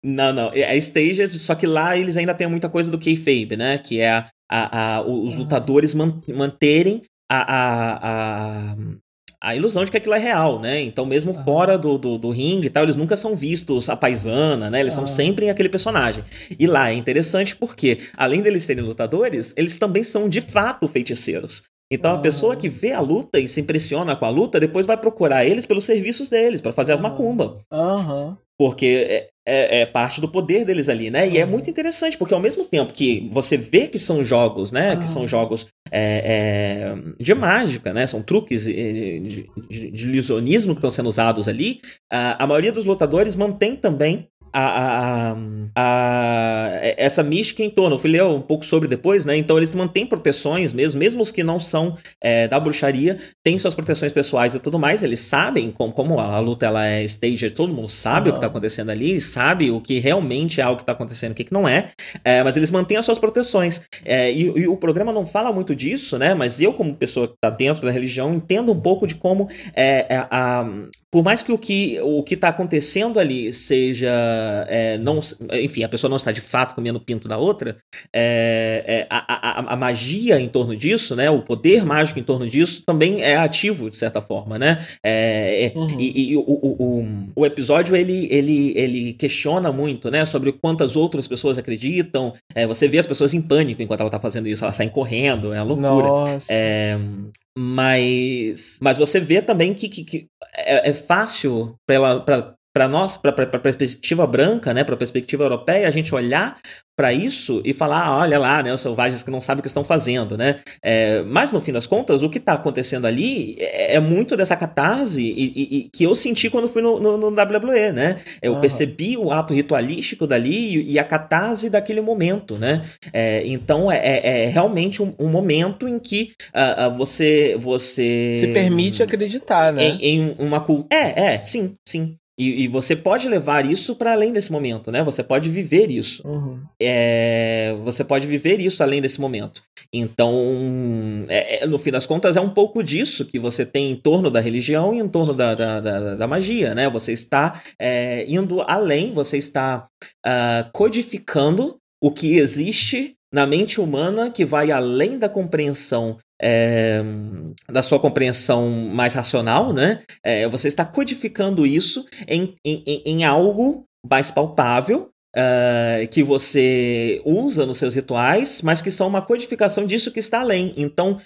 Não, não. É Stages, só que lá eles ainda têm muita coisa do kayfabe, né? Que é a, a, a os ah. lutadores man, manterem a, a, a, a ilusão de que aquilo é real, né? Então, mesmo uhum. fora do, do, do, ringue e tal, eles nunca são vistos a paisana, né? Eles uhum. são sempre aquele personagem. E lá é interessante porque, além deles serem lutadores, eles também são de fato feiticeiros. Então a pessoa que vê a luta e se impressiona com a luta, depois vai procurar eles pelos serviços deles, para fazer as macumba. Uhum. Porque é, é, é, parte do poder deles ali, né? E é muito interessante, porque ao mesmo tempo que você vê que são jogos, né? Que são jogos é, é, de mágica, né? São truques de, de, de ilusionismo que estão sendo usados ali. A, a maioria dos lutadores mantém também a, a, a, essa mística em torno. Eu fui ler um pouco sobre depois, né? Então eles mantêm proteções mesmo, mesmo os que não são é, da bruxaria, têm suas proteções pessoais e tudo mais. Eles sabem como, como a luta ela é stage, todo mundo sabe uhum. o que está acontecendo ali, sabe o que realmente é algo que está acontecendo, o que, que não é, é, mas eles mantêm as suas proteções. É, e, e, o programa não fala muito disso, né? Mas eu, como pessoa que está dentro da religião, entendo um pouco de como é, é a, por mais que o que o que está acontecendo ali seja é, não enfim a pessoa não está de fato comendo o pinto da outra é, a, a, a, magia em torno disso né o poder mágico em torno disso também é ativo de certa forma né uhum. e, e o, o, o, o, episódio ele, ele, ele questiona muito né sobre quantas outras pessoas acreditam você vê as pessoas em pânico enquanto ela está fazendo isso elas saem correndo é uma loucura Nossa. mas mas você vê também que, que, que é, é fácil para nós, para a perspectiva branca, né, para a perspectiva europeia, a gente olhar para isso e falar, ah, olha lá, né, os selvagens que não sabem o que estão fazendo, né? É, mas no fim das contas, o que está acontecendo ali é, é, muito dessa catarse e, e, e, que eu senti quando fui no, no, no WWE, né? Eu uhum. percebi o ato ritualístico dali e, a catarse daquele momento, né? É, então é, é, é realmente um, um, momento em que uh, uh, você você se permite acreditar, né? Em, em uma cultura. É, é, sim, sim. E, e, você pode levar isso para além desse momento, né? Você pode viver isso. Uhum. É, você pode viver isso além desse momento. Então, é, é, no fim das contas, é um pouco disso que você tem em torno da religião e em torno da, da, da, da magia, né? Você está é, indo além, você está uh, codificando o que existe na mente humana que vai além da compreensão é, da sua compreensão mais racional, né? É, você está codificando isso em, em, em algo mais palpável Uh, que você usa nos seus rituais, mas que são uma codificação disso que está além. Então,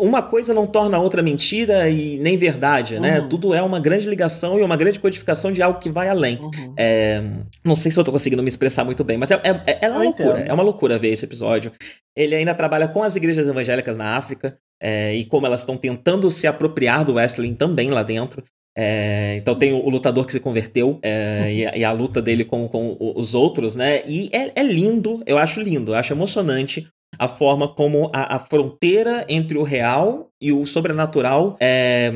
uma coisa não torna a outra mentira e nem verdade, né? uhum. né? Tudo é uma grande ligação e uma grande codificação de algo que vai além. Uhum. É, não sei se eu tô conseguindo me expressar muito bem, mas é, é, é, é uma loucura. Entendo. É uma loucura ver esse episódio. Ele ainda trabalha com as igrejas evangélicas na África é, e como elas estão tentando se apropriar do wrestling também lá dentro. É, então tem o, o, lutador que se converteu é, uhum. e, a, e, a, luta dele com, com os outros, né? E é, é, lindo, eu acho lindo, eu acho emocionante a forma como a, a fronteira entre o real e o sobrenatural é,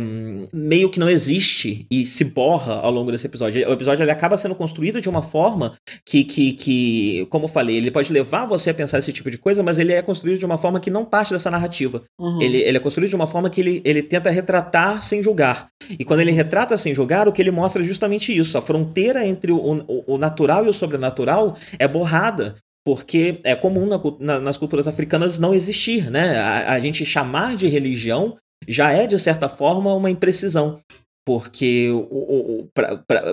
meio que não existe e se borra ao longo desse episódio. O episódio ele acaba sendo construído de uma forma que, que, que, como eu falei, ele pode levar você a pensar esse tipo de coisa, mas ele é construído de uma forma que não parte dessa narrativa. Uhum. Ele, ele é construído de uma forma que ele, ele tenta retratar sem julgar. E quando ele retrata sem julgar, o que ele mostra é justamente isso. A fronteira entre o, o, o natural e o sobrenatural é borrada porque é comum na, na, nas culturas africanas não existir, né? A, a, gente chamar de religião já é, de certa forma, uma imprecisão. Porque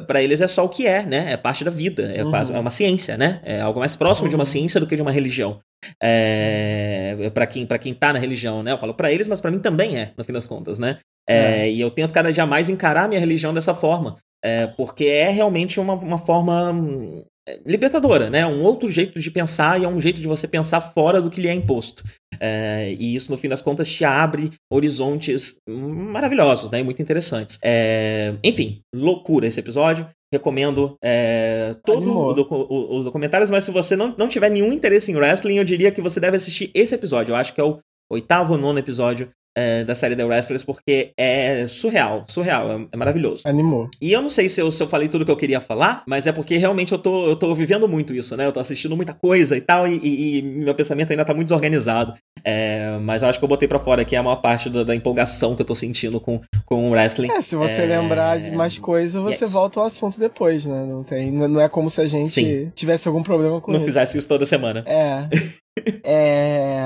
para eles é só o que é, né? É parte da vida, é, uhum. quase, é uma ciência, né? É algo mais próximo uhum. de uma uhum. ciência do que de uma religião. É, para quem, pra quem tá na religião, né? Eu falo para eles, mas para mim também é, no fim das contas, né? É, é. E eu tento cada dia mais encarar minha religião dessa forma. É, porque é realmente uma, uma forma hum, libertadora, né? Um outro jeito de pensar e é um jeito de você pensar fora do que lhe é imposto. É, e isso, no fim das contas, te abre horizontes maravilhosos, né? E muito interessantes. É, enfim, loucura esse episódio. Recomendo é, todos docu os documentários, mas se você não, não tiver nenhum interesse em wrestling, eu diria que você deve assistir esse episódio. Eu acho que é o oitavo ou nono episódio é, da série The Wrestlers, porque é surreal, surreal, é, é, maravilhoso. Animou. E eu não sei se eu, se eu falei tudo que eu queria falar, mas é porque realmente eu tô, eu tô vivendo muito isso, né? Eu tô assistindo muita coisa e tal, e, e, e meu pensamento ainda tá muito desorganizado. É, mas eu acho que eu botei para fora aqui a maior parte da, da, empolgação que eu tô sentindo com, com o wrestling. É, se você é, lembrar de mais coisas, você yes. volta ao assunto depois, né? Não, tem, não é como se a gente Sim. tivesse algum problema com não isso. Não fizesse isso toda semana. É. é.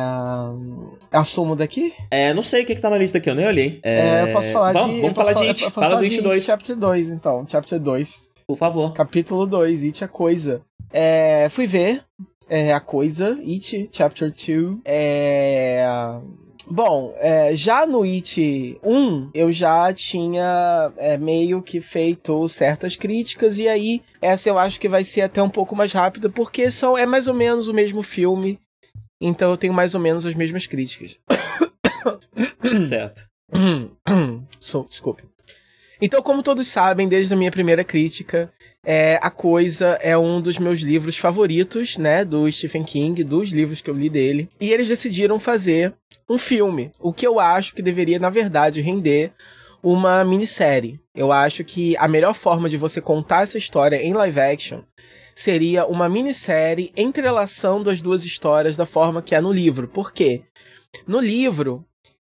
Assumo daqui? É, não sei o que, que tá na lista aqui, eu nem olhei. É, é eu posso falar vamos, de. Vamos falar de It. Fala do It 2. Chapter 2, então. Chapter 2. Por favor. Capítulo 2, It a Coisa. É, fui ver é, a coisa, It, Chapter 2. É. Bom, é, já no It 1, eu já tinha é, meio que feito certas críticas, e aí essa eu acho que vai ser até um pouco mais rápida, porque são, é mais ou menos o mesmo filme, então eu tenho mais ou menos as mesmas críticas. certo. so, desculpe. Então, como todos sabem, desde a minha primeira crítica, é, A Coisa é um dos meus livros favoritos, né, do Stephen King, dos livros que eu li dele. E eles decidiram fazer um filme, o que eu acho que deveria, na verdade, render uma minissérie. Eu acho que a melhor forma de você contar essa história em live action seria uma minissérie entrelaçando as duas histórias da forma que é no livro. Por quê? No livro,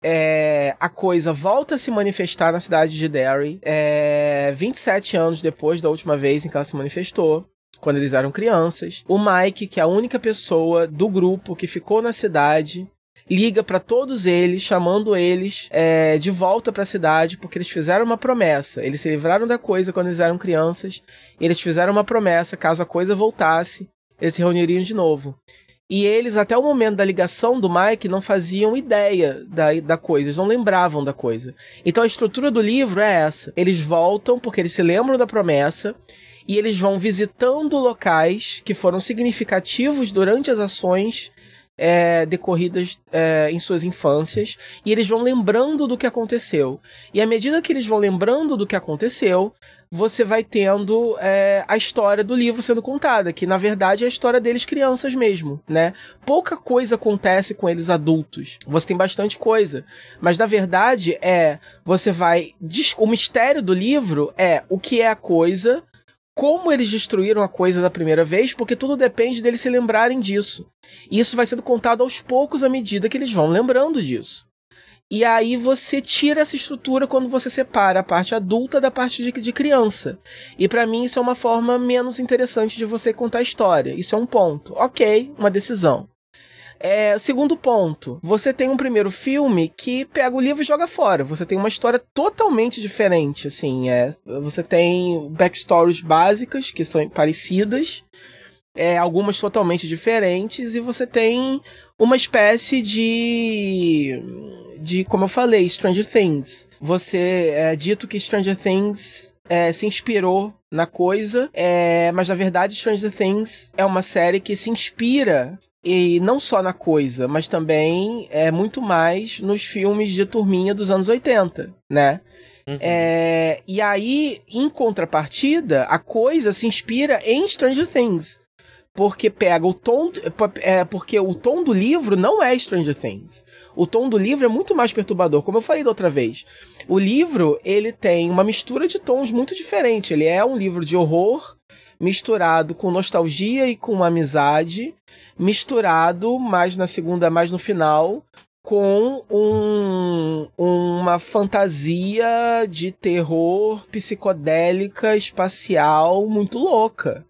é, a coisa volta a se manifestar na cidade de Derry é, 27 anos depois da última vez em que ela se manifestou. Quando eles eram crianças. O Mike, que é a única pessoa do grupo que ficou na cidade, liga para todos eles, chamando eles é, de volta para a cidade, porque eles fizeram uma promessa. Eles se livraram da coisa quando eles eram crianças. eles fizeram uma promessa, caso a coisa voltasse, eles se reuniriam de novo. E eles, até o momento da ligação do Mike, não faziam ideia da, da coisa, eles não lembravam da coisa. Então a estrutura do livro é essa. Eles voltam porque eles se lembram da promessa e eles vão visitando locais que foram significativos durante as ações é, decorridas é, em suas infâncias e eles vão lembrando do que aconteceu. E à medida que eles vão lembrando do que aconteceu, você vai tendo é, a história do livro sendo contada, que na verdade é a história deles crianças mesmo, né? Pouca coisa acontece com eles adultos. Você tem bastante coisa, mas na verdade é você vai o mistério do livro é o que é a coisa, como eles destruíram a coisa da primeira vez, porque tudo depende deles se lembrarem disso. E isso vai sendo contado aos poucos à medida que eles vão lembrando disso. E aí você tira essa estrutura quando você separa a parte adulta da parte de, de criança. E para mim isso é uma forma menos interessante de você contar a história. Isso é um ponto. Ok, uma decisão. É, segundo ponto, você tem um primeiro filme que pega o livro e joga fora. Você tem uma história totalmente diferente, assim, é, você tem backstories básicas que são parecidas, é, algumas totalmente diferentes e você tem uma espécie de de como eu falei Stranger Things você é dito que Stranger Things é, se inspirou na coisa é, mas na verdade Stranger Things é uma série que se inspira e não só na coisa, mas também é muito mais nos filmes de turminha dos anos 80, né? Uhum. É, e aí, em contrapartida, a coisa se inspira em Stranger Things porque pega o tom. É, porque o tom do livro não é Stranger Things. O tom do livro é muito mais perturbador, como eu falei da outra vez. O livro, ele tem uma mistura de tons muito diferente. Ele é um livro de horror misturado com nostalgia e com amizade, misturado mais na segunda, mais no final, com um, uma fantasia de terror psicodélica espacial muito louca,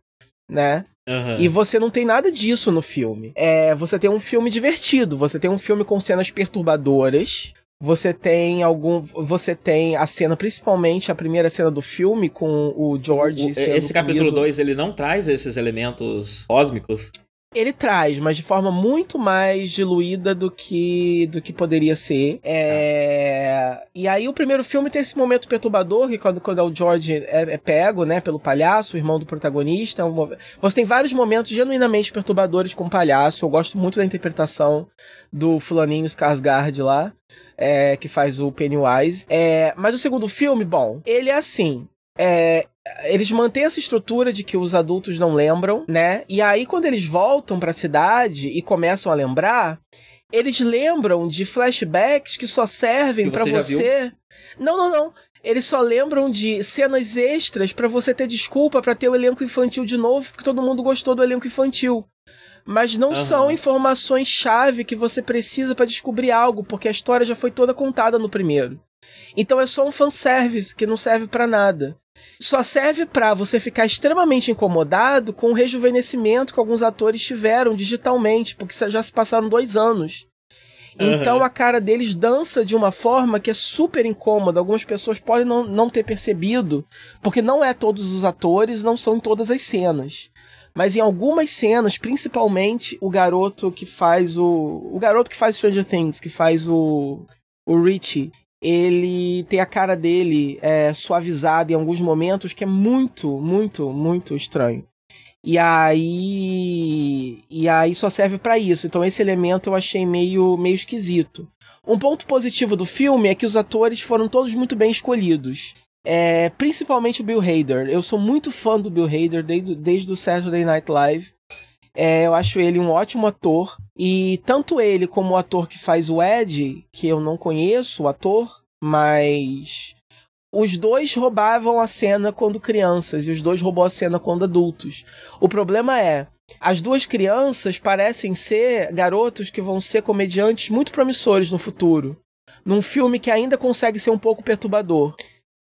né? Uhum. E você não tem nada disso no filme. É, você tem um filme divertido, você tem um filme com cenas perturbadoras, você tem algum. Você tem a cena, principalmente a primeira cena do filme, com o George. O, esse capítulo 2 ele não traz esses elementos cósmicos? Ele traz, mas de forma muito mais diluída do que do que poderia ser. É... E aí o primeiro filme tem esse momento perturbador, que quando, quando é o George é, é pego, né, pelo palhaço, o irmão do protagonista. Um... Você tem vários momentos genuinamente perturbadores com o palhaço. Eu gosto muito da interpretação do fulaninho Skarsgård lá. É, que faz o Pennywise. É, mas o segundo filme, bom, ele é assim. É, eles mantêm essa estrutura de que os adultos não lembram, né? E aí, quando eles voltam para a cidade e começam a lembrar, eles lembram de flashbacks que só servem para você. você... Não, não, não. Eles só lembram de cenas extras para você ter desculpa para ter o elenco infantil de novo, porque todo mundo gostou do elenco infantil. Mas não uhum. são informações-chave que você precisa para descobrir algo, porque a história já foi toda contada no primeiro. Então é só um fanservice que não serve para nada só serve para você ficar extremamente incomodado com o rejuvenescimento que alguns atores tiveram digitalmente, porque já se passaram dois anos. Uhum. Então a cara deles dança de uma forma que é super incômoda. Algumas pessoas podem não, não ter percebido, porque não é todos os atores, não são em todas as cenas. Mas em algumas cenas, principalmente o garoto que faz o. O garoto que faz Stranger Things, que faz o. O Richie, ele tem a cara dele é, suavizada em alguns momentos que é muito, muito, muito estranho. E aí, e aí só serve para isso. Então esse elemento eu achei meio, meio esquisito. Um ponto positivo do filme é que os atores foram todos muito bem escolhidos. É, principalmente o Bill Hader. Eu sou muito fã do Bill Hader desde, desde o Saturday Night Live. É, eu acho ele um ótimo ator. E tanto ele como o ator que faz o Ed, que eu não conheço o ator, mas os dois roubavam a cena quando crianças e os dois roubou a cena quando adultos. O problema é, as duas crianças parecem ser garotos que vão ser comediantes muito promissores no futuro, num filme que ainda consegue ser um pouco perturbador.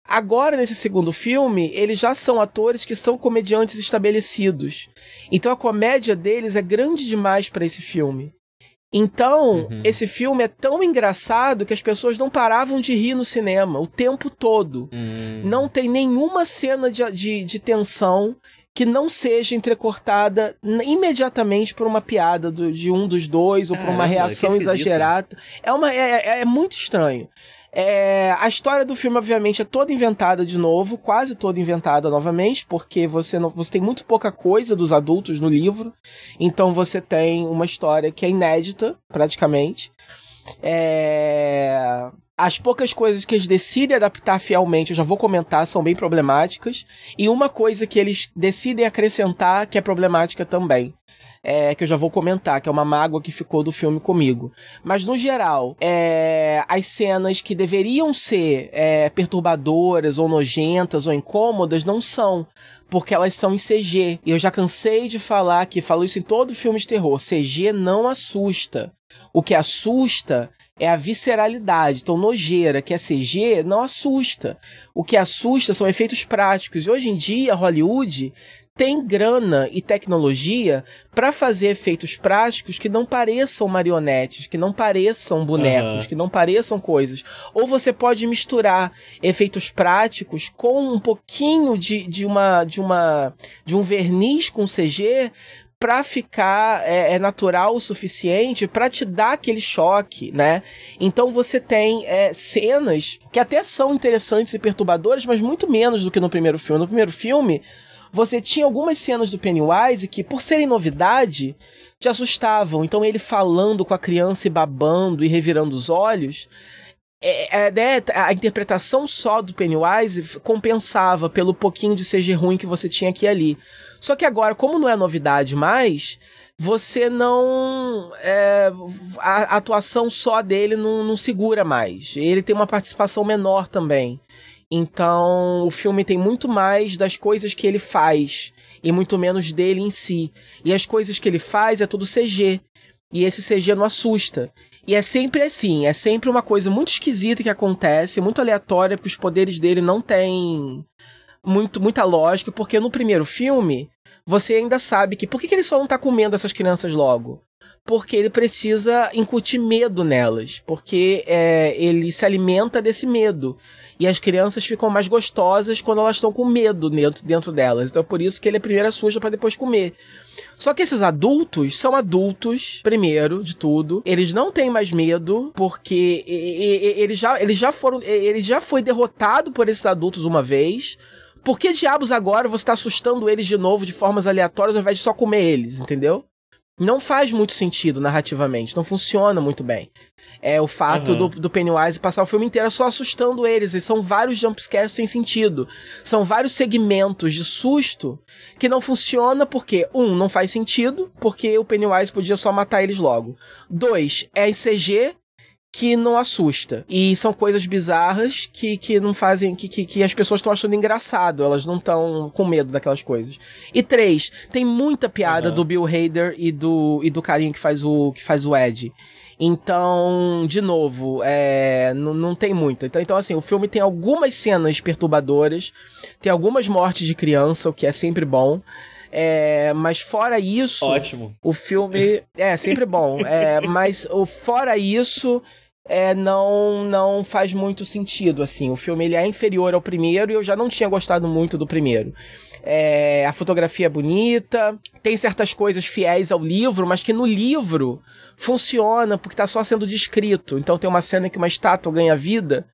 Agora, nesse segundo filme, eles já são atores que são comediantes estabelecidos. Então a comédia deles é grande demais para esse filme. Então, uhum. esse filme é tão engraçado que as pessoas não paravam de rir no cinema o tempo todo. Uhum. Não tem nenhuma cena de, de, de, tensão que não seja entrecortada imediatamente por uma piada do, de um dos dois ou por uma reação exagerada. É, uma, é, é, é muito estranho. É, a história do filme, obviamente, é toda inventada de novo, quase toda inventada novamente, porque você, não, você tem muito pouca coisa dos adultos no livro. Então você tem uma história que é inédita, praticamente. É, as poucas coisas que eles decidem adaptar fielmente, eu já vou comentar, são bem problemáticas. E uma coisa que eles decidem acrescentar que é problemática também é, que eu já vou comentar, que é uma mágoa que ficou do filme comigo. Mas no geral, é, as cenas que deveriam ser é, perturbadoras ou nojentas ou incômodas não são. Porque elas são em CG. E eu já cansei de falar que falo isso em todo filme de terror. CG não assusta. O que assusta é a visceralidade. Então, nojeira, que é CG, não assusta. O que assusta são efeitos práticos. E hoje em dia, Hollywood tem grana e tecnologia para fazer efeitos práticos que não pareçam marionetes, que não pareçam bonecos, uhum. que não pareçam coisas. Ou você pode misturar efeitos práticos com um pouquinho de, de uma de uma de um verniz com CG para ficar é, é, natural o suficiente para te dar aquele choque, né? Então você tem é, cenas que até são interessantes e perturbadoras, mas muito menos do que no primeiro filme. No primeiro filme você tinha algumas cenas do Pennywise que, por serem novidade, te assustavam. Então ele falando com a criança e babando e revirando os olhos. É, é, né, a interpretação só do Pennywise compensava pelo pouquinho de CG ruim que você tinha aqui e ali. Só que agora, como não é novidade mais, você não. É, a, atuação só dele não, não segura mais. Ele tem uma participação menor também. Então, o filme tem muito mais das coisas que ele faz e muito menos dele em si. E as coisas que ele faz é tudo CG. E esse CG não assusta. E é sempre assim, é sempre uma coisa muito esquisita que acontece, muito aleatória, porque os poderes dele não têm muito, muita lógica, porque no primeiro filme você ainda sabe que. Por que, ele só não tá comendo essas crianças logo? Porque ele precisa incutir medo nelas. Porque é, ele se alimenta desse medo. E as crianças ficam mais gostosas quando elas estão com medo dentro, dentro delas. Então é por isso que ele é primeiro suja para depois comer. Só que esses adultos são adultos, primeiro de tudo. Eles não têm mais medo, porque eles já, eles já foram. Ele já foi derrotado por esses adultos uma vez. Por que diabos agora você está assustando eles de novo de formas aleatórias ao invés de só comer eles, entendeu? Não faz muito sentido narrativamente, não funciona muito bem. É o fato uhum. do, do, Pennywise passar o filme inteiro só assustando eles, e são vários jumpscares sem sentido. São vários segmentos de susto que não funciona porque, um, não faz sentido, porque o Pennywise podia só matar eles logo. Dois, é em CG que não assusta. E são coisas bizarras que, que não fazem. Que, que, que as pessoas estão achando engraçado. Elas não estão com medo daquelas coisas. E três, tem muita piada uhum. do Bill Hader e do, e do carinha que faz o, que faz o Ed. Então, de novo, é, não, tem muito. Então, então, assim, o filme tem algumas cenas perturbadoras, tem algumas mortes de criança, o que é sempre bom. É, mas fora isso. Ótimo. O filme. É, sempre bom. É, mas o, fora isso. É, não não faz muito sentido assim. O filme ele é inferior ao primeiro e eu já não tinha gostado muito do primeiro. É, a fotografia é bonita tem certas coisas fiéis ao livro mas que no livro funciona porque está só sendo descrito. Então tem uma cena que uma estátua ganha vida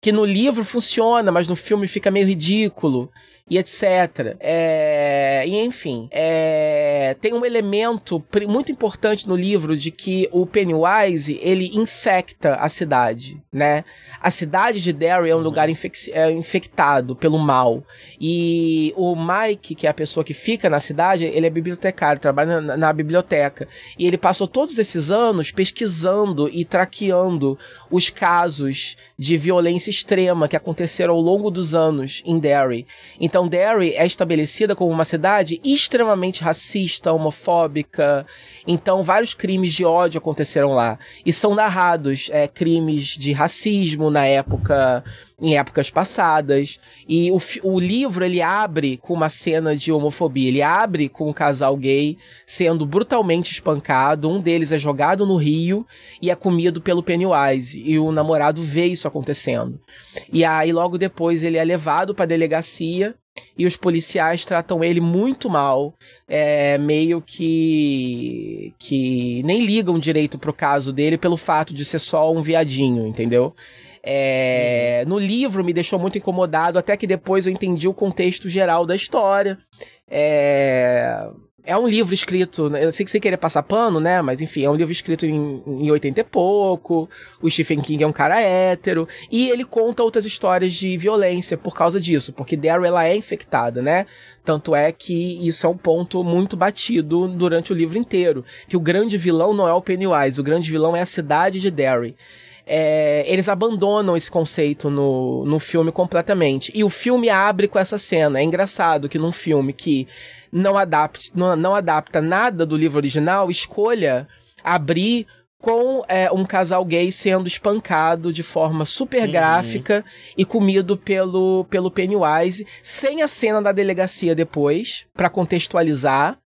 que no livro funciona mas no filme fica meio ridículo e etc. É, e enfim, é, tem um elemento muito importante no livro de que o Pennywise ele infecta a cidade, né? A cidade de Derry é um uhum. lugar infec é, infectado pelo mal e o Mike, que é a pessoa que fica na cidade, ele é bibliotecário, trabalha na, na biblioteca e ele passou todos esses anos pesquisando e traqueando os casos de violência extrema que aconteceram ao longo dos anos em Derry. Então, então, Derry é estabelecida como uma cidade extremamente racista, homofóbica. Então, vários crimes de ódio aconteceram lá. E são narrados é, crimes de racismo na época em épocas passadas. E o, o livro ele abre com uma cena de homofobia. Ele abre com um casal gay sendo brutalmente espancado. Um deles é jogado no rio e é comido pelo Pennywise. E o namorado vê isso acontecendo. E aí, logo depois, ele é levado para delegacia e os policiais tratam ele muito mal, é, meio que que nem ligam direito pro caso dele pelo fato de ser só um viadinho, entendeu? É, uhum. No livro me deixou muito incomodado, até que depois eu entendi o contexto geral da história. É, é um livro escrito, né, eu sei que você queria passar pano, né? Mas enfim, é um livro escrito em, em 80 e pouco. O Stephen King é um cara hétero. E ele conta outras histórias de violência por causa disso, porque Daryl ela é infectada, né? Tanto é que isso é um ponto muito batido durante o livro inteiro. Que o grande vilão não é o Pennywise, o grande vilão é a cidade de Derry é, eles abandonam esse conceito no, no filme completamente. E o filme abre com essa cena. É engraçado que num filme que não adapta, não, não adapta nada do livro original, escolha abrir com é, um casal gay sendo espancado de forma super uhum. gráfica uhum. e comido pelo, pelo Pennywise, sem a cena da delegacia depois, para contextualizar,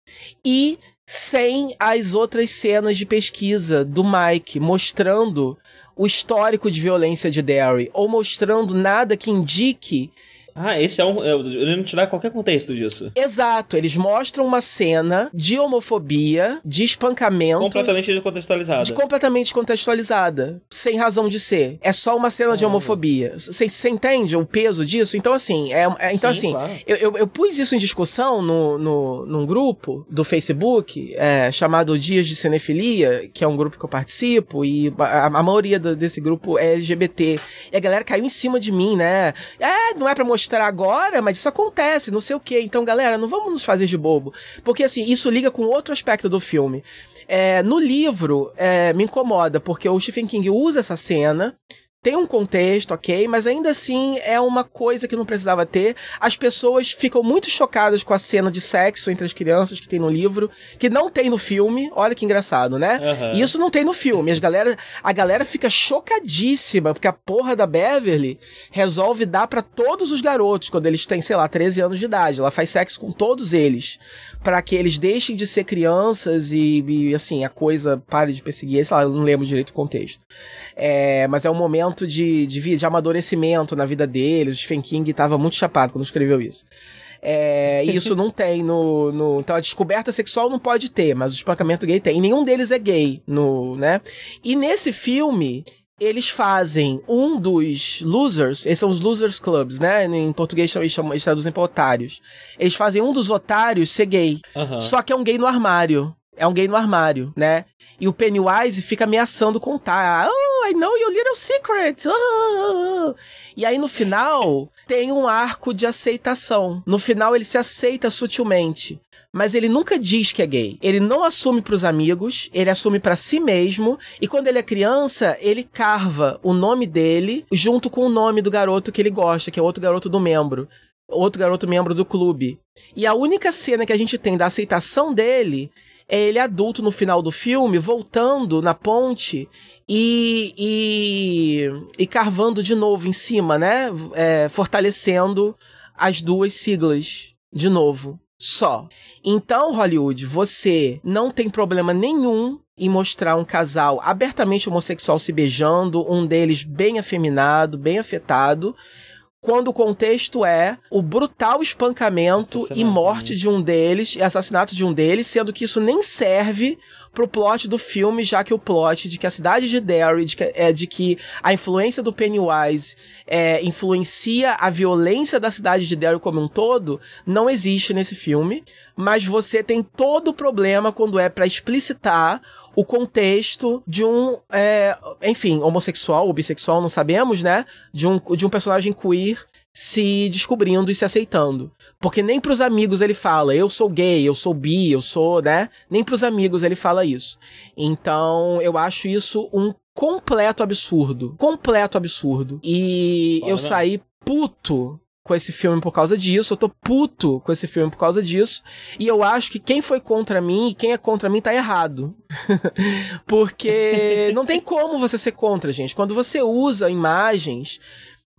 e sem as outras cenas de pesquisa do Mike, mostrando o histórico de violência de Derry, ou mostrando nada que indique ah, esse é um. Ele não te dá qualquer contexto disso. Exato. Eles mostram uma cena de homofobia, de espancamento. Completamente descontextualizada. De completamente contextualizada. Sem razão de ser. É só uma cena de homofobia. Você entende o peso disso? Então, assim, é, é então, Sim, assim, claro. eu, eu, eu, pus isso em discussão no, no, num grupo do Facebook é, chamado Dias de Cinefilia, que é um grupo que eu participo, e a, a maioria do, desse grupo é LGBT. E a galera caiu em cima de mim, né? É, não é pra mostrar mostrar agora, mas isso acontece, não sei o que. Então, galera, não vamos nos fazer de bobo. Porque, assim, isso liga com outro aspecto do filme. É, no livro, é, me incomoda, porque o Stephen King usa essa cena tem um contexto, ok, mas ainda assim é uma coisa que não precisava ter. As pessoas ficam muito chocadas com a cena de sexo entre as crianças que tem no livro, que não tem no filme. Olha que engraçado, né? Uhum. E isso não tem no filme. As galera, a galera fica chocadíssima, porque a porra da Beverly resolve dar para todos os garotos quando eles têm, sei lá, 13 anos de idade. Ela faz sexo com todos eles, para que eles deixem de ser crianças e, e, assim, a coisa pare de perseguir. Sei lá, eu não lembro direito o contexto. É, mas é um momento de, de, de amadurecimento na vida deles. O Stephen King estava muito chapado quando escreveu isso. É, isso não tem no, no, Então a descoberta sexual não pode ter, mas o espancamento gay tem. E nenhum deles é gay, no, né? E nesse filme. Eles fazem um dos losers, esses são os losers clubs, né? Em português eles, chamam, eles traduzem para otários. Eles fazem um dos otários ser gay. Uhum. Só que é um gay no armário. É um gay no armário, né? E o Pennywise fica ameaçando contar. Oh, I know your little secret. Oh. E aí no final tem um arco de aceitação. No final ele se aceita sutilmente. Mas ele nunca diz que é gay. Ele não assume para os amigos, ele assume para si mesmo. E quando ele é criança, ele carva o nome dele junto com o nome do garoto que ele gosta, que é outro garoto do membro outro garoto membro do clube. E a única cena que a gente tem da aceitação dele é ele adulto no final do filme, voltando na ponte e, e, e carvando de novo em cima, né? É, fortalecendo as duas siglas de novo. Só. Então, Hollywood, você não tem problema nenhum em mostrar um casal abertamente homossexual se beijando, um deles bem afeminado, bem afetado quando o contexto é o brutal espancamento e morte de um deles, e assassinato de um deles, sendo que isso nem serve pro plot do filme, já que o plot de que a cidade de Derry, de que, é de que a influência do Pennywise é, influencia a violência da cidade de Derry como um todo, não existe nesse filme, mas você tem todo o problema quando é para explicitar o contexto de um, é, enfim, homossexual ou bissexual, não sabemos, né? De um, de um personagem queer se descobrindo e se aceitando. Porque nem pros amigos ele fala, eu sou gay, eu sou bi, eu sou, né? Nem pros amigos ele fala isso. Então, eu acho isso um completo absurdo. Completo absurdo. E eu saí puto com esse filme por causa disso, eu tô puto com esse filme por causa disso, e eu acho que quem foi contra mim e quem é contra mim tá errado. Porque não tem como você ser contra, gente. Quando você usa imagens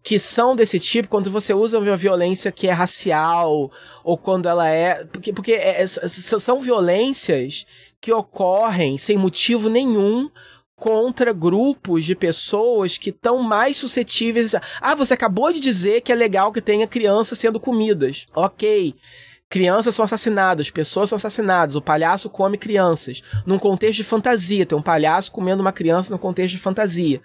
que são desse tipo, quando você usa uma violência que é racial, ou quando ela é. Porque, porque é, são violências que ocorrem sem motivo nenhum contra grupos de pessoas que estão mais suscetíveis. Ah, você acabou de dizer que é legal que tenha crianças sendo comidas. Ok. Crianças são assassinadas, pessoas são assassinadas, o palhaço come crianças. Num contexto de fantasia, tem um palhaço comendo uma criança num contexto de fantasia.